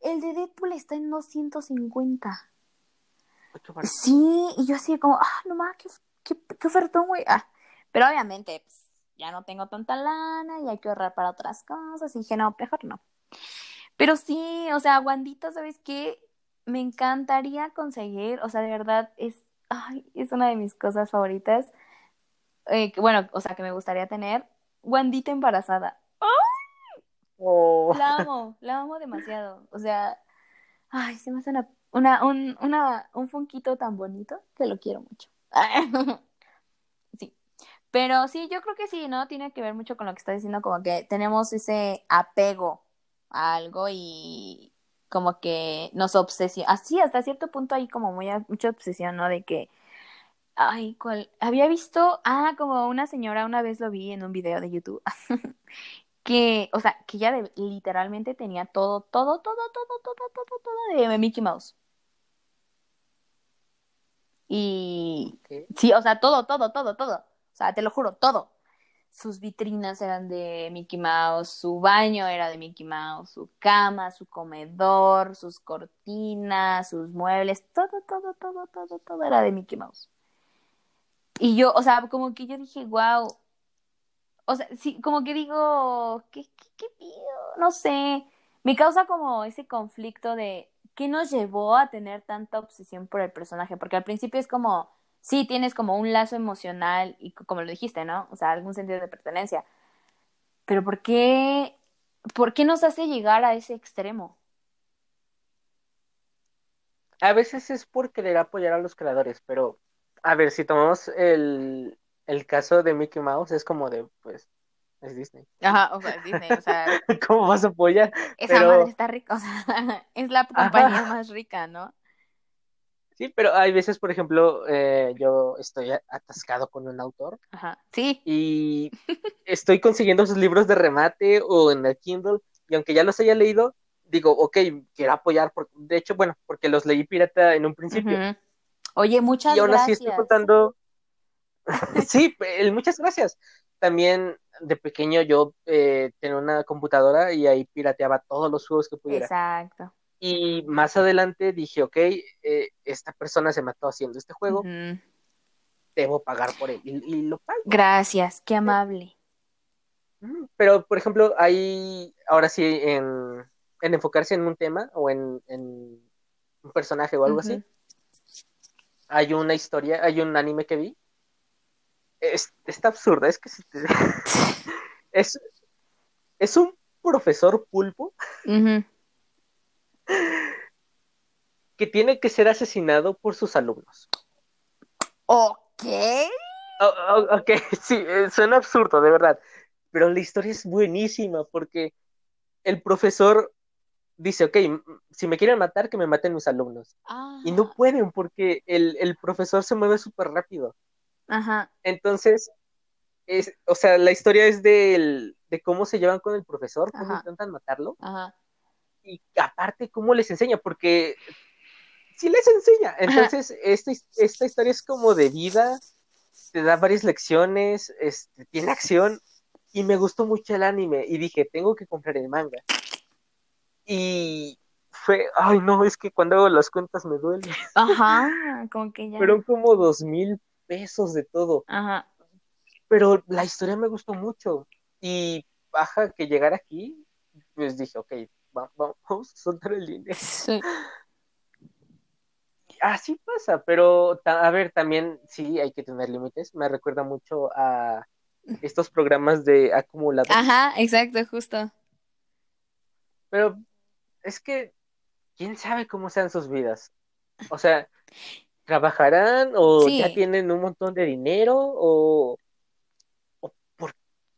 El de Deadpool está en 250. Sí, y yo así como, ah, no más, qué, qué, qué ofertón, güey. Ah, pero obviamente, pues, ya no tengo tanta lana y hay que ahorrar para otras cosas. Y dije, no, mejor no. Pero sí, o sea, Wandita, ¿sabes qué? Me encantaría conseguir, o sea, de verdad, es, ay, es una de mis cosas favoritas. Eh, que, bueno, o sea, que me gustaría tener. Wandita embarazada. Oh, La amo, la amo demasiado. O sea, ay, se me hace una, una, un, una, un funquito tan bonito que lo quiero mucho. Sí. Pero sí, yo creo que sí, ¿no? Tiene que ver mucho con lo que está diciendo, como que tenemos ese apego a algo y como que nos obsesiona. Así, hasta cierto punto hay como muy, mucha obsesión, ¿no? De que, ay, ¿cuál? Había visto, ah, como una señora, una vez lo vi en un video de YouTube, que, o sea, que ella de- literalmente tenía todo, todo, todo, todo, todo, todo, todo de Mickey Mouse. Y sí, o sea, todo, todo, todo, todo. O sea, te lo juro, todo. Sus vitrinas eran de Mickey Mouse, su baño era de Mickey Mouse, su cama, su comedor, sus cortinas, sus muebles, todo, todo, todo, todo, todo era de Mickey Mouse. Y yo, o sea, como que yo dije, wow. O sea, sí, como que digo, ¿qué, pido? No sé. Me causa como ese conflicto de qué nos llevó a tener tanta obsesión por el personaje, porque al principio es como, sí, tienes como un lazo emocional y como lo dijiste, ¿no? O sea, algún sentido de pertenencia. Pero ¿por qué, por qué nos hace llegar a ese extremo? A veces es por querer apoyar a los creadores, pero a ver, si tomamos el, el caso de Mickey Mouse, es como de, pues, es Disney. Ajá, o sea, Disney, o sea, ¿Cómo vas a apoyar? esa Pero- madre está rica, o sea, es la compañía más rica, ¿no? Sí, pero hay veces, por ejemplo, eh, yo estoy atascado con un autor Ajá, sí, y estoy consiguiendo sus libros de remate o en el Kindle, y aunque ya los haya leído, digo, ok, quiero apoyar, por- de hecho, bueno, porque los leí pirata en un principio, ujú. Oye, muchas y aún así gracias. estoy contando, sí, el- muchas gracias. También de pequeño yo eh, tenía una computadora y ahí pirateaba todos los juegos que pudiera. Exacto. Y más adelante dije, ok, eh, esta persona se mató haciendo este juego, debo pagar por él, y, y lo pago. Gracias, qué amable. Pero, por ejemplo, hay, ahora sí, en, en enfocarse en un tema o en, en un personaje o algo así, hay una historia, hay un anime que vi. Es, está absurda, es que si te- es, es un profesor pulpo que tiene que ser asesinado por sus alumnos. Ok. Oh, ok, sí, eh, suena absurdo, de verdad. Pero la historia es buenísima porque el profesor dice, ok, si me quieren matar, que me maten mis alumnos. Ah, Y no pueden porque el, el profesor se mueve súper rápido. Ajá. Entonces, es, o sea, la historia es del- de cómo se llevan con el profesor, cómo Ajá. intentan matarlo Ajá. y aparte cómo les enseña, porque sí les enseña. Entonces, esta, esta historia es como de vida, te da varias lecciones, este, tiene acción y me gustó mucho el anime y dije, tengo que comprar el manga. Y fue, ay no, es que cuando hago las cuentas me duele. Ajá. Como que ya. Fueron como dos mil pesos de todo, Ajá. pero la historia me gustó mucho y baja que llegar aquí, pues dije, ok, va- va- vamos a soltar el dinero. Sí. Así pasa, pero a ver, también sí hay que tener límites. Me recuerda mucho a estos programas de acumulador. Ajá, exacto, justo. Pero es que quién sabe cómo sean sus vidas. O sea, ¿trabajarán o Sí. ya tienen un montón de dinero o, o por,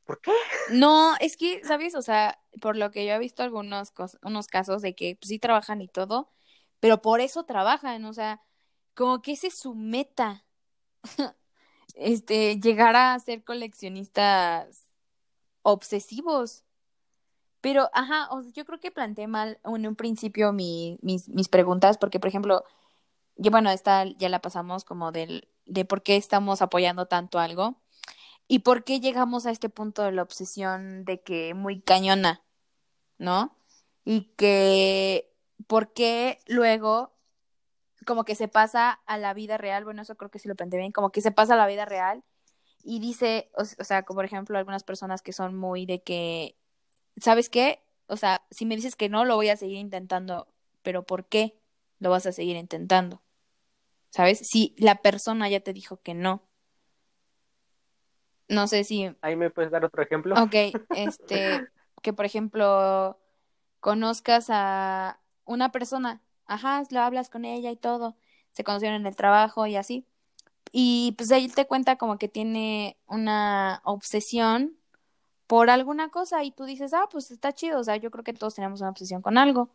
¿por qué? No, es que, ¿sabes? O sea, por lo que yo he visto algunos unos casos de que pues, sí trabajan y todo, pero por eso trabajan, o sea, como que esa es su meta, este, llegar a ser coleccionistas obsesivos. Pero, ajá, o sea, yo creo que planteé mal en un principio mi- mis, mis preguntas, porque, por ejemplo, yo, bueno, esta ya la pasamos como del, de por qué estamos apoyando tanto algo y por qué llegamos a este punto de la obsesión de que muy cañona, ¿no? Y que, ¿por qué luego como que se pasa a la vida real? Bueno, eso creo que sí lo planteé bien, como que se pasa a la vida real y dice, o, o sea, como por ejemplo algunas personas que son muy de que, ¿sabes qué? O sea, si me dices que no, lo voy a seguir intentando, pero ¿por qué lo vas a seguir intentando? ¿Sabes? Si la persona ya te dijo que no. No sé si, Ahí me puedes dar otro ejemplo. ok, este, que por ejemplo conozcas a una persona, ajá, lo hablas con ella y todo, se conocieron en el trabajo y así, y pues él te cuenta como que tiene una obsesión por alguna cosa y tú dices, ah, pues está chido, o sea, yo creo que todos tenemos una obsesión con algo,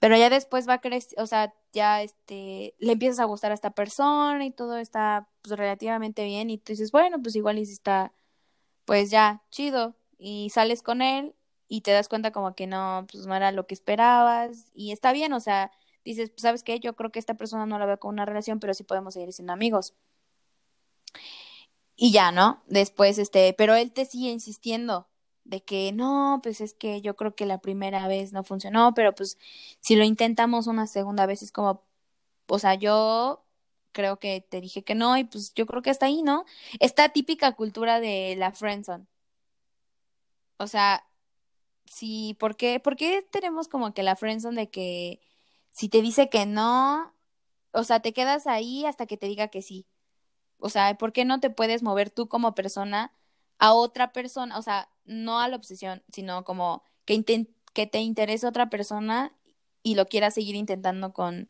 pero ya después va a crecer, o sea, ya este, le empiezas a gustar a esta persona y todo está pues relativamente bien y tú dices, bueno, pues igual y si está, pues ya, chido, y sales con él y te das cuenta como que no, pues no era lo que esperabas y está bien, o sea, dices, pues sabes qué, yo creo que esta persona no la veo con una relación, pero sí podemos seguir siendo amigos. Y ya, ¿no? Después, este, pero él te sigue insistiendo de que no, pues es que yo creo que la primera vez no funcionó, pero pues si lo intentamos una segunda vez es como, o sea, yo creo que te dije que no y pues yo creo que hasta ahí, ¿no? Esta típica cultura de la friendzone. O sea, sí, ¿por qué, por qué tenemos como que la friendzone de que si te dice que no, o sea, te quedas ahí hasta que te diga que sí? O sea, ¿por qué no te puedes mover tú como persona a otra persona? O sea, no a la obsesión, sino como que, que te interese otra persona y lo quieras seguir intentando con,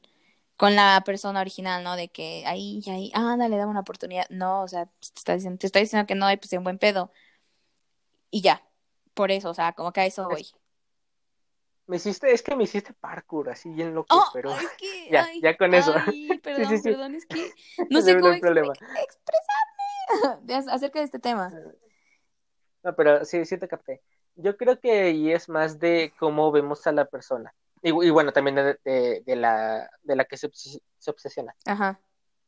con la persona original, ¿no? De que ahí, ahí, ah, dale, dame una oportunidad. No, o sea, te está diciendo, te está diciendo que no, y pues en buen pedo. Y ya, por eso, o sea, como que a eso voy. Me hiciste, es que me hiciste parkour, así bien loco, Oh, pero es que, ya, ay, ya con eso. ay, perdón, sí, sí. perdón, es que no sé no cómo el problema. expre- expresarme acerca de este tema. No, pero sí, sí te capté. Yo creo que ahí es más de cómo vemos a la persona. Y, y bueno, también de, de- de la, de la que se, obses- se obsesiona. Ajá,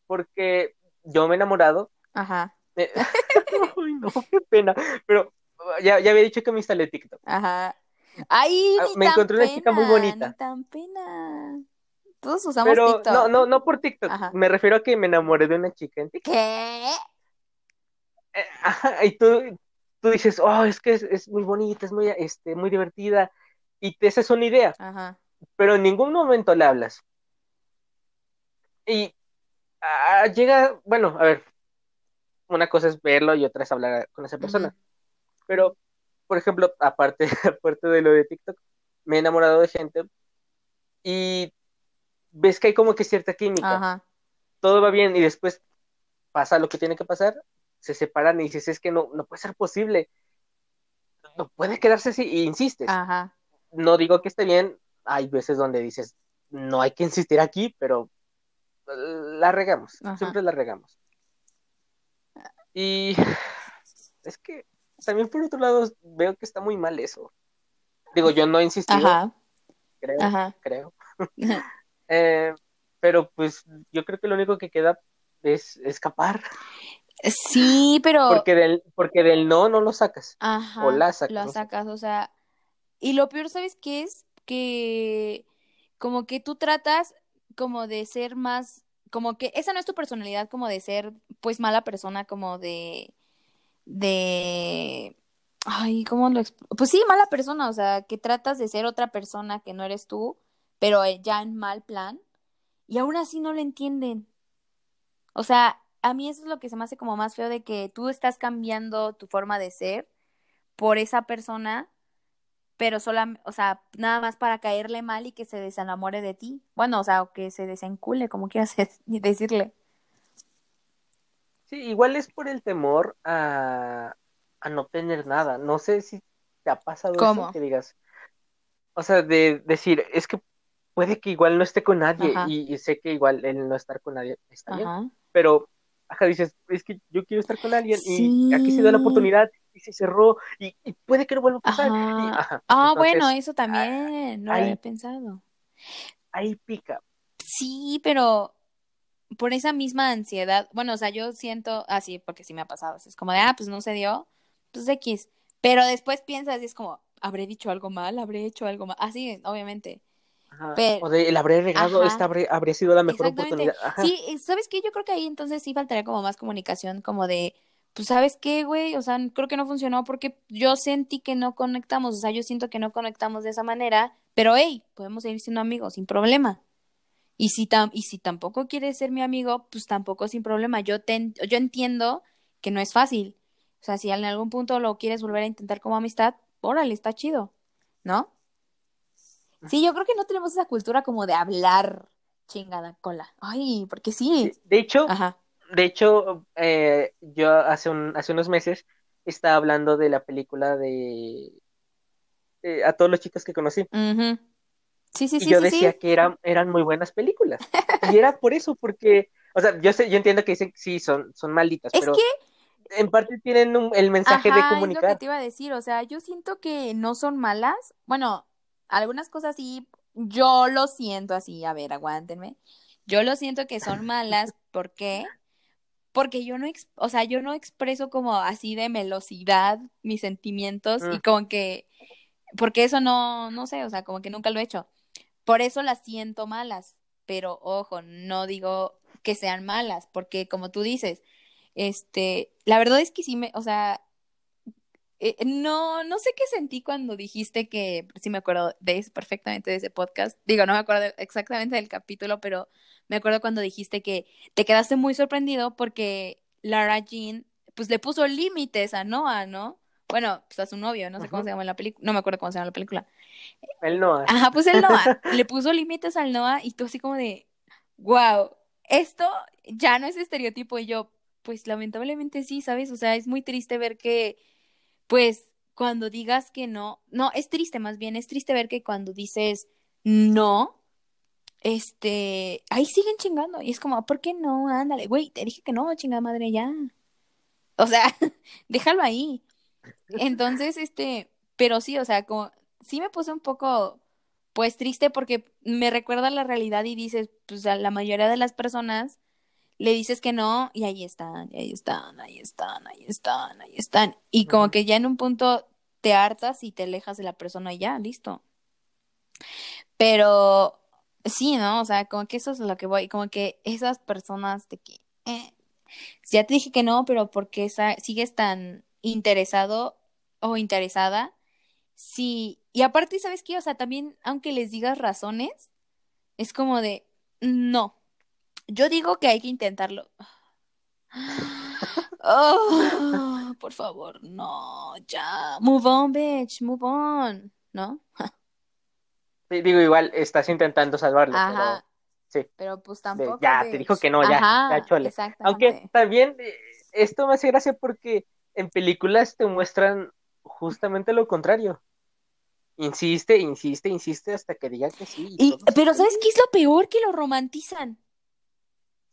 Porque yo me he enamorado. ajá, eh, Ay, no, qué pena. Pero ya, ya había dicho que me instalé TikTok. ajá. Ay, Ah, ni me tan encontré una chica muy bonita. Ni tan pena. Todos usamos Pero TikTok. no, no, no por TikTok. Ajá. Me refiero a que me enamoré de una chica en TikTok. ¿Qué? Eh, ajá, y tú, tú dices, oh, es que es, es muy bonita, es muy, este, muy divertida. Y te haces una idea. Ajá, pero en ningún momento le hablas. Y ah, llega, bueno, a ver, una cosa es verlo y otra es hablar con esa persona. Pero, por ejemplo, aparte, aparte de lo de TikTok, me he enamorado de gente y ves que hay como que cierta química. ajá, Todo va bien y después pasa lo que tiene que pasar, se separan y dices, es que no, no puede ser posible. No puede quedarse así y insistes. ajá. no digo que esté bien, hay veces donde dices, no hay que insistir aquí, pero eh, la regamos, Ajá. siempre la regamos. Y es que también por otro lado veo que está muy mal eso. Digo, yo no he insistido, Ajá, creo, ajá. creo. Eh, pero pues yo creo que lo único que queda es escapar, Sí, pero porque del, porque del no no lo sacas. Ajá, O la sacas, no sé. sacas, o sea, y lo peor, ¿sabes qué es? Que como que tú tratas como de ser más, como que esa no es tu personalidad, como de ser pues mala persona, como de, de, ay, ¿cómo lo Pues sí, mala persona, o sea, que tratas de ser otra persona que no eres tú, pero eh, ya en mal plan, y aún así no lo entienden. O sea, a mí eso es lo que se me hace como más feo de que tú estás cambiando tu forma de ser por esa persona, pero sola, o sea, nada más para caerle mal y que se desenamore de ti. Bueno, o sea, o que se desencule, como quieras decirle. Sí, igual es por el temor a, a no tener nada. No sé si te ha pasado ¿Cómo? eso que digas. O sea, de decir, es que puede que igual no esté con nadie y, y sé que igual el no estar con nadie está bien, pero ajá, dices, es que yo quiero estar con alguien y aquí se dio la oportunidad y se cerró y, y puede que no vuelva a pasar. Ah, entonces, bueno, eso también, no lo había pensado. ahí pica. Sí, pero por esa misma ansiedad, bueno, o sea, yo siento así, porque sí me ha pasado, es como de, ah, pues no se dio, pues X, pero después piensas y es como, ¿habré dicho algo mal? ¿Habré hecho algo mal? Así, obviamente. Ajá, Pero- o de el habré regado, Ajá. esta habría sido la mejor oportunidad. Ajá. Sí, ¿sabes qué? Yo creo que ahí entonces sí faltaría como más comunicación, como de, pues, ¿sabes qué, güey? O sea, creo que no funcionó porque yo sentí que no conectamos, o sea, yo siento que no conectamos de esa manera, pero hey, podemos seguir siendo amigos sin problema. Y si, tam y si tampoco quieres ser mi amigo, pues tampoco sin problema. Yo, te en- yo entiendo que no es fácil. O sea, si en algún punto lo quieres volver a intentar como amistad, órale, está chido, ¿no? Sí, yo creo que no tenemos esa cultura como de hablar chingada cola. Ay, porque sí. De hecho, Ajá. de hecho, eh, yo hace un, hace unos meses estaba hablando de la película de eh, a todos los chicos que conocí. Ujú. Sí, sí, y sí, yo sí, decía sí. que eran, eran muy buenas películas. Y era por eso, porque, o sea, yo sé, yo entiendo que dicen que sí, son, son malditas, Es pero que, en parte tienen un- el mensaje ajá, de es lo que comunicar. te iba a decir. O sea, yo siento que no son malas. Bueno, algunas cosas sí, yo lo siento así. A ver, aguántenme. Yo lo siento que son malas. ¿Por qué? Porque yo no, o sea, yo no expreso como así de melosidad mis sentimientos y Mm. como que, porque eso no, no sé, o sea, como que nunca lo he hecho. Por eso las siento malas, pero ojo, no digo que sean malas, porque como tú dices, este, la verdad es que sí me, o sea, eh, no, no sé qué sentí cuando dijiste que, sí me acuerdo de eso perfectamente de ese podcast, digo, no me acuerdo exactamente del capítulo, pero me acuerdo cuando dijiste que te quedaste muy sorprendido porque Lara Jean, pues le puso límites a Noah, ¿no? Bueno, pues a su novio, no sé cómo se llama en la película, no me acuerdo cómo se llama la película. Él no. Ajá, pues el Noah le puso límites al Noah y tú así como de, wow, esto ya no es estereotipo y yo, pues lamentablemente sí, ¿sabes? O sea, es muy triste ver que, pues, cuando digas que no, no, es triste más bien, es triste ver que cuando dices no, este, ahí siguen chingando y es como, ¿por qué no? Ándale, güey, te dije que no, chingada madre, ya. O sea, déjalo ahí. Entonces, este, pero sí, o sea, como, sí me puse un poco, pues triste porque me recuerda la realidad y dices, pues a la mayoría de las personas le dices que no y ahí están, y ahí están, ahí están, ahí están, ahí están. Y como que ya en un punto te hartas y te alejas de la persona y ya, listo. Pero sí, ¿no? O sea, como que eso es lo que voy, como que esas personas de que, eh, ya te dije que no, pero ¿por qué sa- sigues tan interesado o interesada? Sí, y aparte, ¿sabes qué? O sea, también, aunque les digas razones, es como de, no, yo digo que hay que intentarlo. Oh, por favor, no, ya, move on, bitch, move on, ¿no? Sí, Digo, igual estás intentando salvarlo, Ajá, pero sí, pero pues tampoco, ya te dijo que no, ya, Ajá, ya chole. Aunque también eh, esto me hace gracia porque en películas te muestran justamente lo contrario. Insiste, insiste, insiste hasta que diga que sí. y pero ¿sabes qué es lo peor? Que lo romantizan.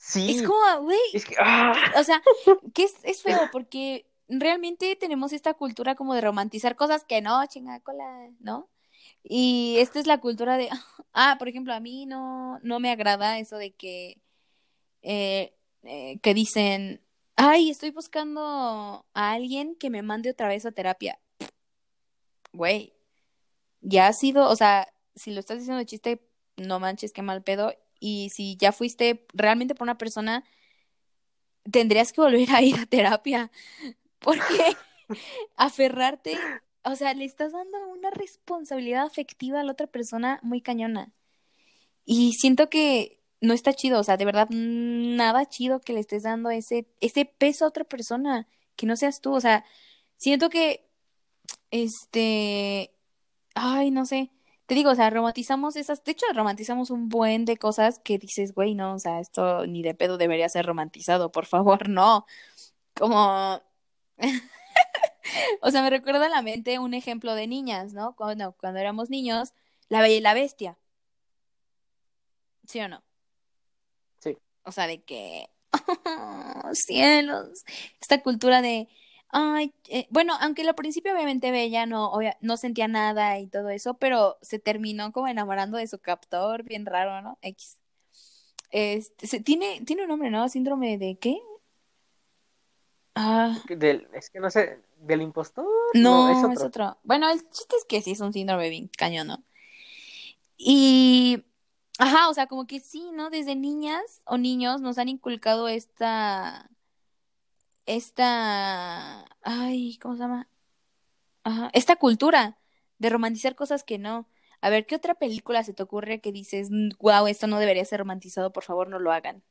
Sí, Es como, güey, es que, ah, o sea, que es, es feo porque realmente tenemos esta cultura como de romantizar cosas que no, chingada cola, ¿no? Y esta es la cultura de, ah, por ejemplo, a mí no, no me agrada eso de que, eh, eh, que dicen, ay, estoy buscando a alguien que me mande otra vez a terapia. Güey, ya has sido, o sea, si lo estás diciendo de chiste, no manches, qué mal pedo. Y si ya fuiste realmente por una persona, tendrías que volver a ir a terapia. Porque aferrarte, o sea, le estás dando una responsabilidad afectiva a la otra persona muy cañona. Y siento que no está chido, o sea, de verdad, nada chido que le estés dando ese, ese peso a otra persona, que no seas tú, o sea, siento que, este, ay, no sé. Te digo, o sea, romantizamos esas, de hecho, romantizamos un buen de cosas que dices, güey, no, o sea, esto ni de pedo debería ser romantizado, por favor, no. Como, o sea, me recuerda a la mente un ejemplo de niñas, ¿no? Cuando, cuando éramos niños, La Bella y la Bestia. ¿Sí o no? Sí. O sea, de que, cielos, esta cultura de, ay, eh, bueno, aunque al principio obviamente Bella no, no sentía nada y todo eso, pero se terminó como enamorando de su captor, bien raro, ¿no? X. Este, tiene, tiene un nombre, ¿no? Síndrome de qué? Ah. Del, es que no sé, ¿del impostor? No, es, otro. es, otro. Bueno, el chiste es que sí es un síndrome bien cañón, ¿no? Y Ajá, o sea, como que sí, ¿no? Desde niñas o niños nos han inculcado esta, esta, ay, ¿cómo se llama? Ajá, esta cultura de romantizar cosas que no. A ver, ¿qué otra película se te ocurre que dices, wow, esto no debería ser romantizado, por favor, no lo hagan?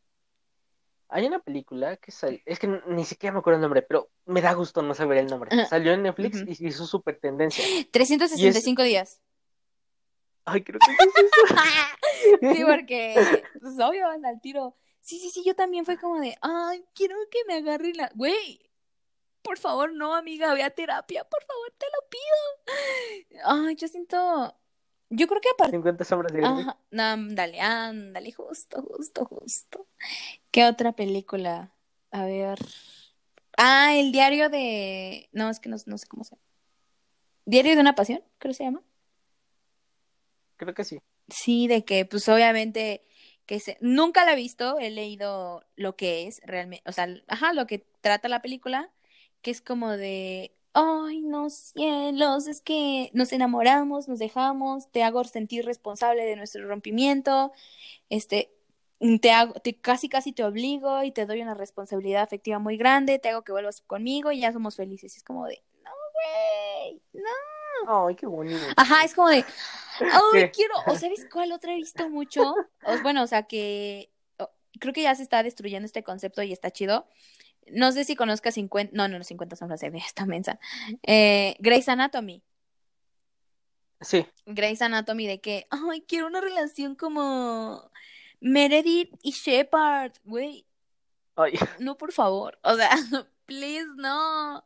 Hay una película que salió, es que ni siquiera me acuerdo el nombre, pero me da gusto no saber el nombre. Salió en Netflix y hizo súper tendencia. 365 días. Ay, creo que es eso. sí, porque, pues obvio, al tiro. Sí, sí, sí, yo también fue como de, ay, quiero que me agarre la. Güey, por favor, no, amiga, ve a terapia, por favor, te lo pido. Ay, yo siento. Yo creo que aparte. 50 sombras de Ajá, ándale, ándale, justo, justo, justo. ¿Qué otra película? A ver. Ah, el diario de. No, es que no, no sé cómo se llama. Diario de una pasión, creo que se llama creo que sí. Sí, de que pues obviamente que se... nunca la he visto, he leído lo que es realmente, o sea, ajá, lo que trata la película, que es como de, ay, no cielos, es que nos enamoramos, nos dejamos, te hago sentir responsable de nuestro rompimiento, este, te hago, te, casi casi te obligo y te doy una responsabilidad afectiva muy grande, te hago que vuelvas conmigo y ya somos felices. Y es como de, no, güey, no. Ay, qué bonito. Ajá, es como de, ay, quiero, o sabes cuál otra he visto mucho, bueno, o sea que creo que ya se está destruyendo este concepto y está chido. No sé si conozcas 50, no, no, no, 50 sombras de esta mensa. Eh, Grey's Anatomy. Sí. Grey's Anatomy de que, ay, quiero una relación como Meredith y Shepard, güey. Ay. No, por favor. O sea, please, no.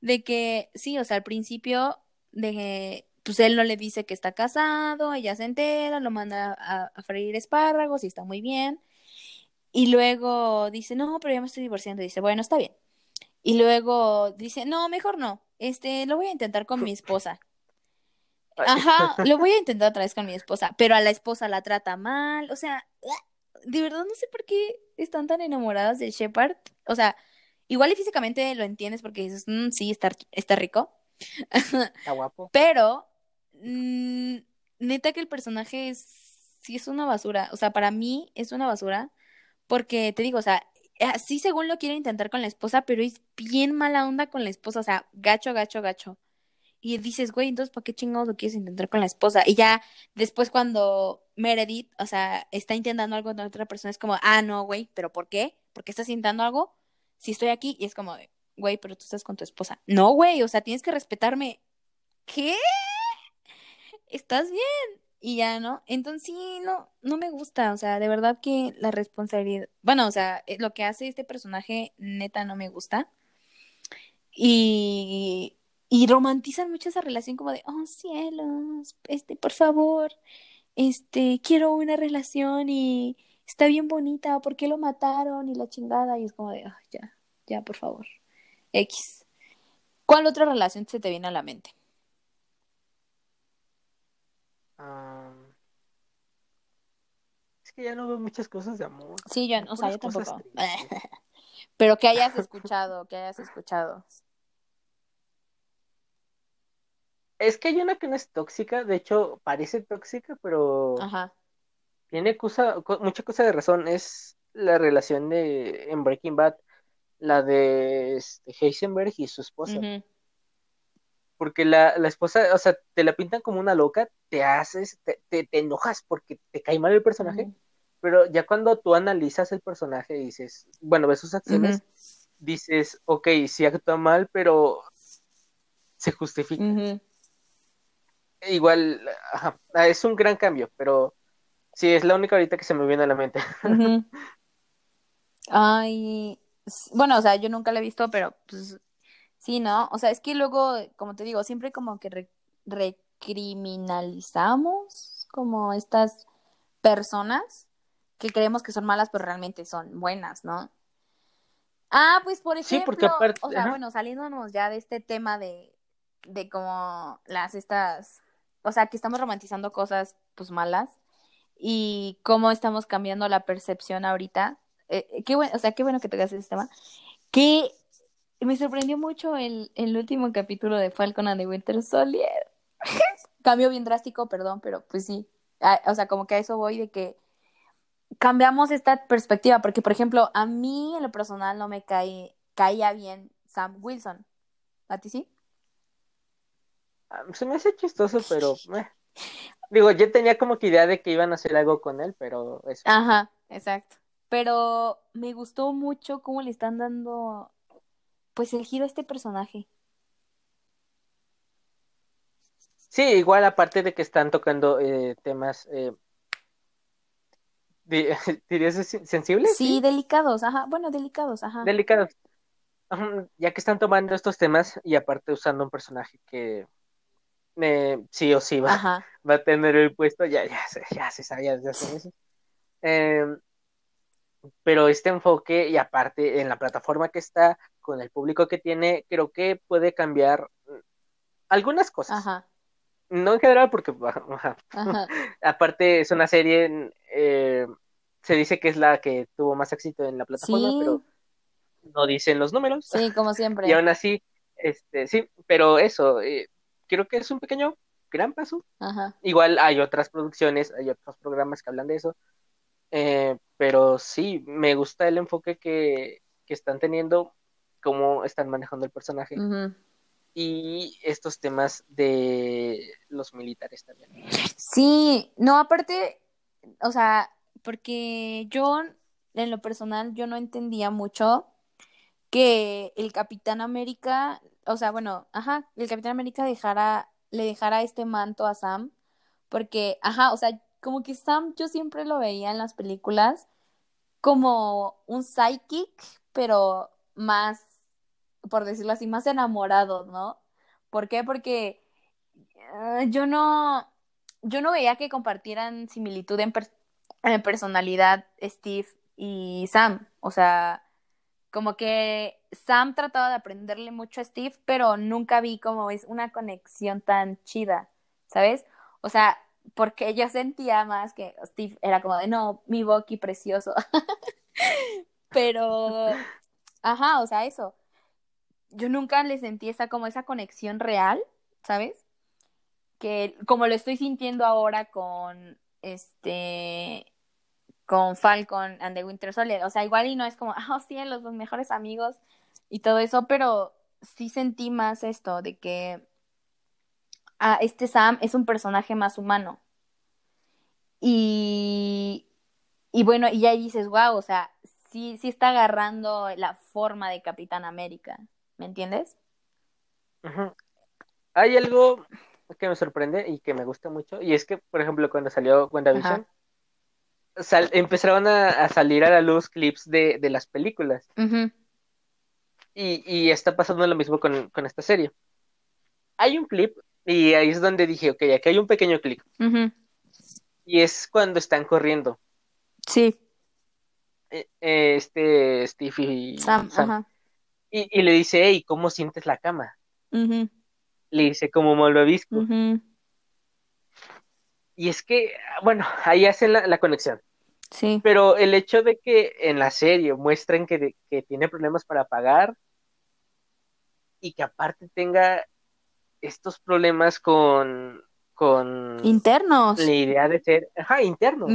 De que, sí, o sea, al principio de pues él no le dice que está casado, ella se entera, lo manda a, freír espárragos y está muy bien. Y luego dice, no, pero ya me estoy divorciando. Y dice, bueno, está bien. Y luego dice, no, mejor no. Este, lo voy a intentar con mi esposa. Ajá, lo voy a intentar otra vez con mi esposa, pero a la esposa la trata mal. O sea, de verdad no sé por qué están tan enamoradas de Shepard. O sea, igual y físicamente lo entiendes porque dices, mm, sí, está, está rico. Está guapo. Pero, mm, neta que el personaje es, sí es una basura. O sea, para mí es una basura. Porque te digo, o sea, eh, sí según lo quiere intentar con la esposa, pero es bien mala onda con la esposa. O sea, gacho, gacho, gacho. Y dices, güey, entonces, ¿para qué chingados lo quieres intentar con la esposa? Y ya después cuando Meredith, o sea, está intentando algo con otra persona, es como, ah, no, güey, ¿pero por qué? ¿Por qué estás intentando algo? Si estoy aquí, y es como, güey, pero tú estás con tu esposa. No, güey, o sea, tienes que respetarme. ¿Qué? ¿Estás bien? Y ya, ¿no? Entonces sí, no, no me gusta, o sea, de verdad que la responsabilidad, bueno, o sea, eh, lo que hace este personaje neta no me gusta. Y, y romantizan mucho esa relación como de, oh cielos, este, por favor, este, quiero una relación y está bien bonita, ¿por qué lo mataron? Y la chingada, y es como de, oh, ya, ya, por favor. X. ¿Cuál otra relación se te viene a la mente? Es que ya no veo muchas cosas de amor. Sí, yo, o sea, yo tampoco. Pero que hayas escuchado, que hayas escuchado. Es que hay una que no es tóxica, de hecho parece tóxica, pero Ajá. tiene cosa, mucha cosa de razón. Es la relación de en Breaking Bad la de este, Heisenberg y su esposa. Porque la, la, esposa, o sea, te la pintan como una loca, te haces, te, te, enojas porque te cae mal el personaje, pero ya cuando tú analizas el personaje y dices, bueno, ves sus acciones, dices, ok, sí actúa mal, pero se justifica. igual, ajá, ah, es un gran cambio, pero sí, es la única ahorita que se me viene a la mente. Ay, bueno, o sea, yo nunca la he visto, pero pues sí, ¿no? O sea, es que luego, como te digo, siempre como que re- recriminalizamos como estas personas que creemos que son malas, pero realmente son buenas, ¿no? Ah, pues por Sí, ejemplo, porque aparte, o sea, ajá, bueno, saliéndonos ya de este tema de, de como las estas, o sea, que estamos romantizando cosas pues malas y cómo estamos cambiando la percepción ahorita. Eh, eh, qué bueno, o sea, qué bueno que tocas ese tema. Que me sorprendió mucho el, el último capítulo de Falcon and the Winter Soldier. Cambio bien drástico, perdón, pero pues sí. Ah, o sea, como que a eso voy de que cambiamos esta perspectiva, porque por ejemplo, a mí en lo personal no me cae, caía bien Sam Wilson. ¿A ti sí? ah, se me hace chistoso, pero eh. digo, yo tenía como que idea de que iban a hacer algo con él, pero eso. Ajá, exacto. Pero me gustó mucho cómo le están dando, pues, el giro a este personaje. Sí, igual aparte de que están tocando eh, temas, eh, di- ¿dirías sen- sensibles? Sí, delicados, ajá. Bueno, delicados, ajá. Delicados. Ya que están tomando estos temas y aparte usando un personaje que eh, sí o sí va, Ajá. va a tener el puesto, ya, ya, se, ya se sabía desde hace meses. Em, pero este enfoque y aparte en la plataforma que está, con el público que tiene, creo que puede cambiar mm, algunas cosas. Ajá. No en general porque ajá, Ajá. aparte es una serie, eh, se dice que es la que tuvo más éxito en la plataforma, Sí, pero no dicen los números. sí, como Y siempre. aún así, este, sí, pero eso, eh, creo que es un pequeño, gran paso. Ajá. Igual hay otras producciones, hay otros programas que hablan de eso, eh, pero sí, me gusta el enfoque que, que están teniendo, cómo están manejando el personaje y estos temas de los militares también. Sí, no, aparte, o sea, porque yo, en lo personal, yo no entendía mucho que el Capitán América, o sea, bueno, ajá, el Capitán América dejara, le dejara este manto a Sam, porque, ajá, o sea, como que Sam yo siempre lo veía en las películas como un psychic, pero más, por decirlo así, más enamorado, ¿no? ¿Por qué? Porque eh, yo no, yo no veía que compartieran similitud en personalidad Steve y Sam. O sea, como que Sam trataba de aprenderle mucho a Steve, pero nunca vi como es una conexión tan chida, ¿sabes? O sea, porque yo sentía más que Steve era como de, no, mi Bucky precioso. Pero, ajá, o sea, eso. Yo nunca le sentí esa como esa conexión real, ¿sabes? Que como lo estoy sintiendo ahora con este con Falcon and the Winter Soldier, o sea, igual y no es como, ah, sí, los mejores amigos y todo eso, pero sí sentí más esto de que ah, este Sam es un personaje más humano. Y, y bueno, y ya dices, wow, o sea, sí, sí está agarrando la forma de Capitán América, ¿me entiendes? Hay algo que me sorprende y que me gusta mucho, y es que, por ejemplo, cuando salió WandaVision, sal- empezaron a, a salir a la luz clips de, de las películas, y, y está pasando lo mismo con, con esta serie. Hay un clip, y ahí es donde dije, ok, aquí hay un pequeño clip, y es cuando están corriendo. Sí, eh, eh, Este Steve y Sam, Sam. ajá. Y, y le dice, hey, ¿cómo sientes la cama? Le dice, como malvavisco. ujú. Y es que, bueno, ahí hacen la, la conexión. Sí, Pero el hecho de que en la serie muestren que, que tiene problemas para pagar y que aparte tenga estos problemas con, con internos. la idea de ser, ajá, internos.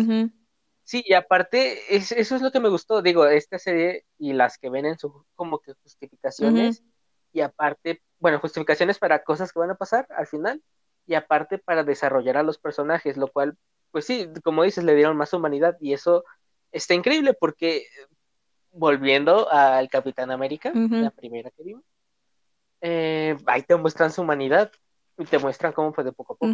Sí, y aparte, es- eso es lo que me gustó. Digo, esta serie y las que ven en su como que justificaciones, y aparte, bueno, justificaciones para cosas que van a pasar al final, y aparte para desarrollar a los personajes, lo cual, pues sí, como dices, le dieron más humanidad, y eso está increíble porque, volviendo al Capitán América, la primera que vimos, eh, ahí te muestran su humanidad. y te muestran cómo fue de poco a poco.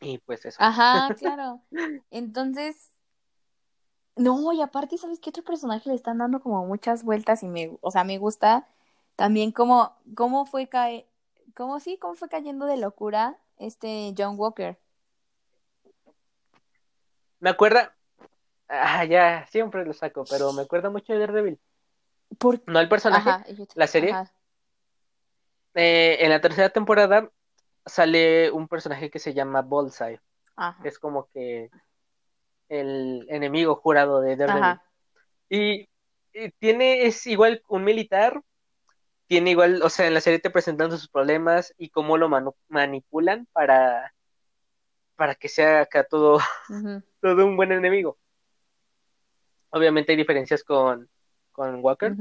Y pues eso. Ajá, claro. Entonces, no, y aparte, ¿sabes qué otro personaje le están dando como muchas vueltas y me, o sea, me gusta también cómo, cómo fue cae, cómo sí, cómo fue cayendo de locura este John Walker. Me acuerda, ah, ya, siempre lo saco, pero me acuerda mucho de Daredevil. Por... No el personaje, Ajá, la serie. Eh, en la tercera temporada sale un personaje que se llama Bullseye, ajá, es como que el enemigo jurado de Daredevil. Y, y tiene, es igual un militar, tiene igual, o sea, en la serie te presentan sus problemas y cómo lo manu- manipulan para, para que sea acá todo, todo un buen enemigo. Obviamente hay diferencias con, con Walker,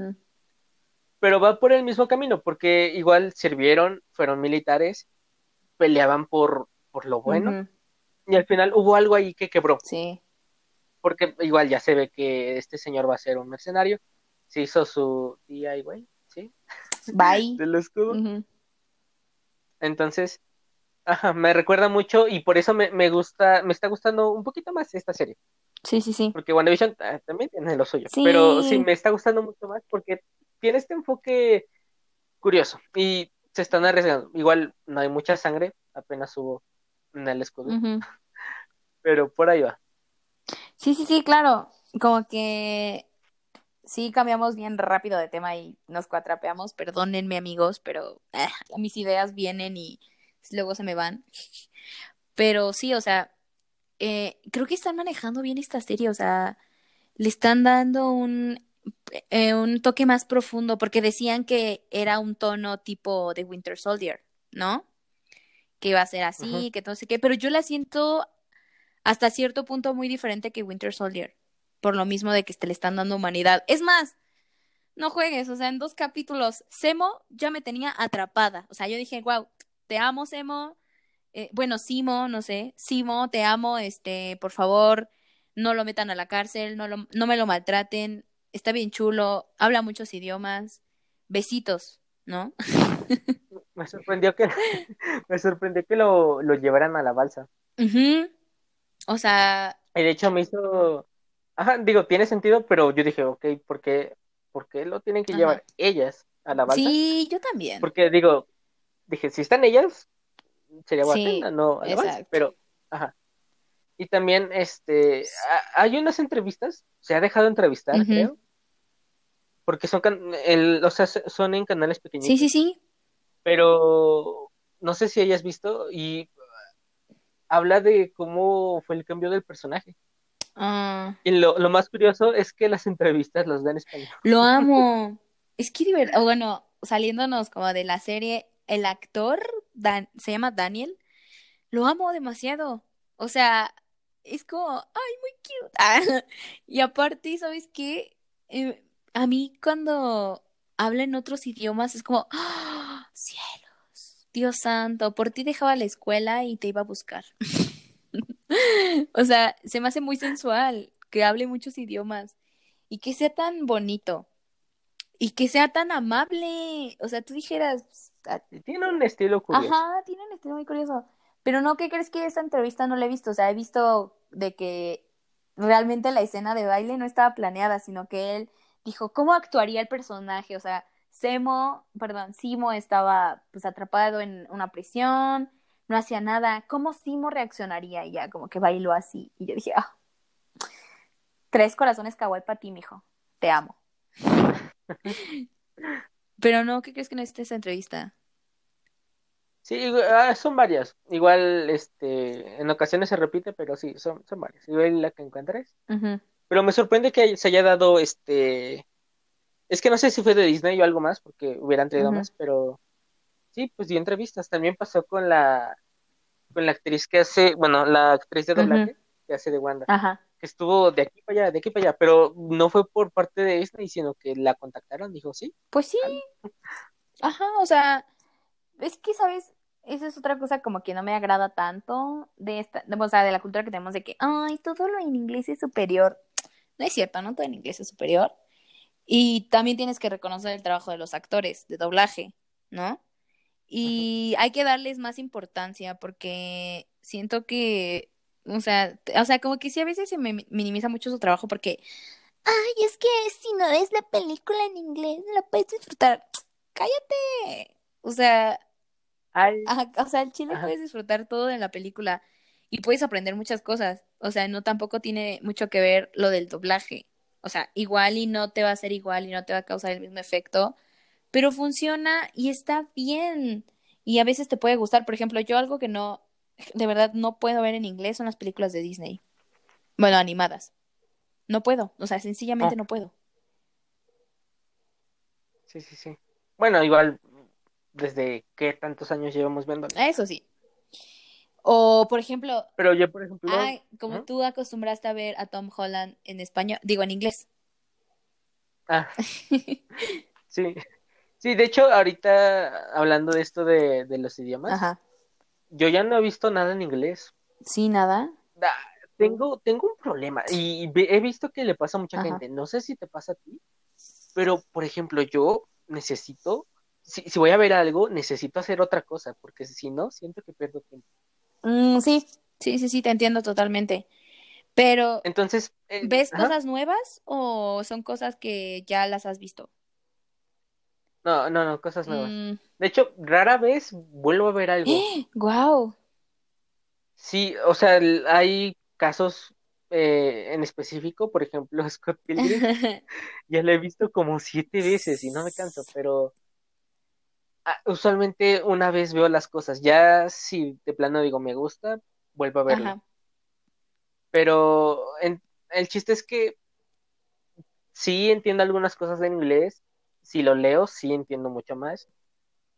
pero va por el mismo camino, porque igual sirvieron, fueron militares, peleaban por, por lo bueno, y al final hubo algo ahí que quebró, Sí, porque igual ya se ve que este señor va a ser un mercenario, se hizo su DIY, ¿sí? bye. Del escudo. Ujú, Entonces, ajá, me recuerda mucho y por eso me, me gusta, me está gustando un poquito más esta serie. Sí, sí, sí. Porque WandaVision ah, también tiene lo suyo. Sí. Pero sí, me está gustando mucho más porque tiene este enfoque curioso y se están arriesgando. Igual no hay mucha sangre, apenas hubo en el escudo, pero por ahí va. Sí, sí, sí, claro. Como que sí cambiamos bien rápido de tema y nos cuatrapeamos. Perdónenme, amigos, pero ah, mis ideas vienen y luego se me van. Pero sí, o sea, eh, creo que están manejando bien esta serie. O sea, le están dando un, eh, un toque más profundo porque decían que era un tono tipo de Winter Soldier, ¿no? Que iba a ser así, que no sé qué, pero yo la siento hasta cierto punto muy diferente que Winter Soldier, por lo mismo de que te le están dando humanidad. Es más, no juegues, o sea, en dos capítulos, Semo ya me tenía atrapada, o sea, yo dije, wow, te amo, Semo, eh, bueno, Simo, no sé, Simo, te amo, este, por favor, no lo metan a la cárcel, no, lo, no me lo maltraten, está bien chulo, habla muchos idiomas, besitos, ¿no? Me sorprendió que, me sorprendió que lo, lo llevaran a la balsa. O sea, Y de hecho me hizo, ajá, digo, tiene sentido, pero yo dije, ok, ¿por qué, por qué lo tienen que Ajá. llevar ellas a la balsa? sí, yo también. Porque digo, dije, si están ellas, sería Sí, no a la balsa, pero, ajá. Y también, este, a- hay unas entrevistas, se ha dejado entrevistar, creo, porque son, can- el, o sea, son en canales pequeñitos, Sí, sí, sí. pero no sé si hayas visto y habla de cómo fue el cambio del personaje. Ah, Y lo, lo más curioso es que las entrevistas las da en español. lo amo. Es que divertido. Bueno, saliéndonos como de la serie, el actor Dan- se llama Daniel. Lo amo demasiado. O sea, es como, ay, muy cute. Ah, y aparte, ¿sabes qué? Eh, a mí cuando habla en otros idiomas es como, ¡Ah! cielos, Dios santo, por ti dejaba la escuela y te iba a buscar. O sea, se me hace muy sensual que hable muchos idiomas y que sea tan bonito y que sea tan amable. O sea, tú dijeras, ah, tiene un estilo curioso. ajá, tiene un estilo muy curioso. Pero no, ¿qué crees que esta entrevista no la he visto? O sea, he visto de que realmente la escena de baile no estaba planeada, sino que él dijo, ¿cómo actuaría el personaje? O sea, Semo, perdón, Simo estaba pues atrapado en una prisión, no hacía nada. ¿Cómo Simo reaccionaría? Y ya como que bailó así. Y yo dije, ah, tres corazones kawaii para ti, mijo. Te amo. Pero no, ¿qué crees que no esté esa entrevista? Sí, ah, son varias. Igual, este, en ocasiones se repite, pero sí, son, son varias. Igual la que encuentres. Pero me sorprende que se haya dado este. Es que no sé si fue de Disney o algo más, porque hubieran traído más, pero sí, pues dio entrevistas. También pasó con la con la actriz que hace, bueno, la actriz de doblaje que hace de Wanda, Ajá. que estuvo de aquí para allá, de aquí para allá, pero no fue por parte de Disney, sino que la contactaron, dijo, sí, Pues sí. Ajá, o sea, es que, ¿sabes? Esa es otra cosa como que no me agrada tanto de esta, de- o sea, de la cultura que tenemos de que, ay, todo lo en inglés es superior. No es cierto, no todo en inglés es superior. Y también tienes que reconocer el trabajo de los actores de doblaje, ¿no? Y hay que darles más importancia porque siento que, o sea, o sea, como que sí a veces se me minimiza mucho su trabajo porque, ay, es que si no ves la película en inglés, no la puedes disfrutar. Cállate. O sea, o sea, el chile puedes disfrutar todo de la película y puedes aprender muchas cosas. O sea, no tampoco tiene mucho que ver lo del doblaje. O sea, igual y no te va a ser igual y no te va a causar el mismo efecto, pero funciona y está bien. Y a veces te puede gustar. Por ejemplo, yo algo que no, de verdad no puedo ver en inglés son las películas de Disney. Bueno, animadas. No puedo. O sea, sencillamente ah. no puedo. Sí, sí, sí. Bueno, igual, desde qué tantos años llevamos viendo. Eso sí. O, por ejemplo. Pero yo, por ejemplo. como tú acostumbraste a ver a Tom Holland en español, digo en inglés. Ah. sí. Sí, de hecho, ahorita hablando de esto de, los idiomas, yo ya no he visto nada en inglés. Sí, nada. tengo, tengo un problema y he visto que le pasa a mucha gente. No sé si te pasa a ti, pero por ejemplo, yo necesito, si, si voy a ver algo, necesito hacer otra cosa, porque si no, siento que pierdo tiempo. Mm, sí, sí, sí, sí, te entiendo totalmente. Pero, entonces, eh, ¿ves cosas nuevas o son cosas que ya las has visto? No, no, no, cosas nuevas. Mm. De hecho, rara vez vuelvo a ver algo. ¡Guau! Sí, o sea, hay casos eh, en específico, por ejemplo, Scott Pilgrim, ya lo he visto como siete veces y no me canso, pero usualmente una vez veo las cosas, ya si de plano digo me gusta, vuelvo a verlo. Pero el chiste es que sí entiendo algunas cosas en inglés, si lo leo, sí entiendo mucho más.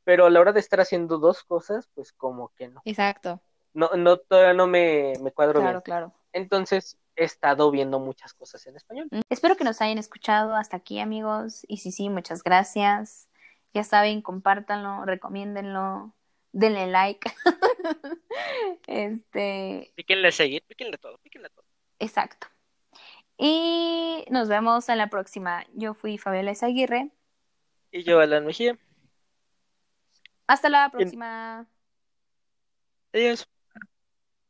Pero a la hora de estar haciendo dos cosas, pues como que no. Exacto. No, no, todavía no me, me cuadro bien. Claro, claro. Entonces he estado viendo muchas cosas en español. Espero que nos hayan escuchado hasta aquí, amigos. Y sí, sí, muchas gracias. Ya saben, compártanlo, recomiéndenlo, denle like. este. Píquenle seguir, píquenle todo, píquenle todo. Exacto. Y nos vemos en la próxima. Yo fui Fabiola Aguirre. Y yo, Alan Mejía. Hasta la próxima. Adiós.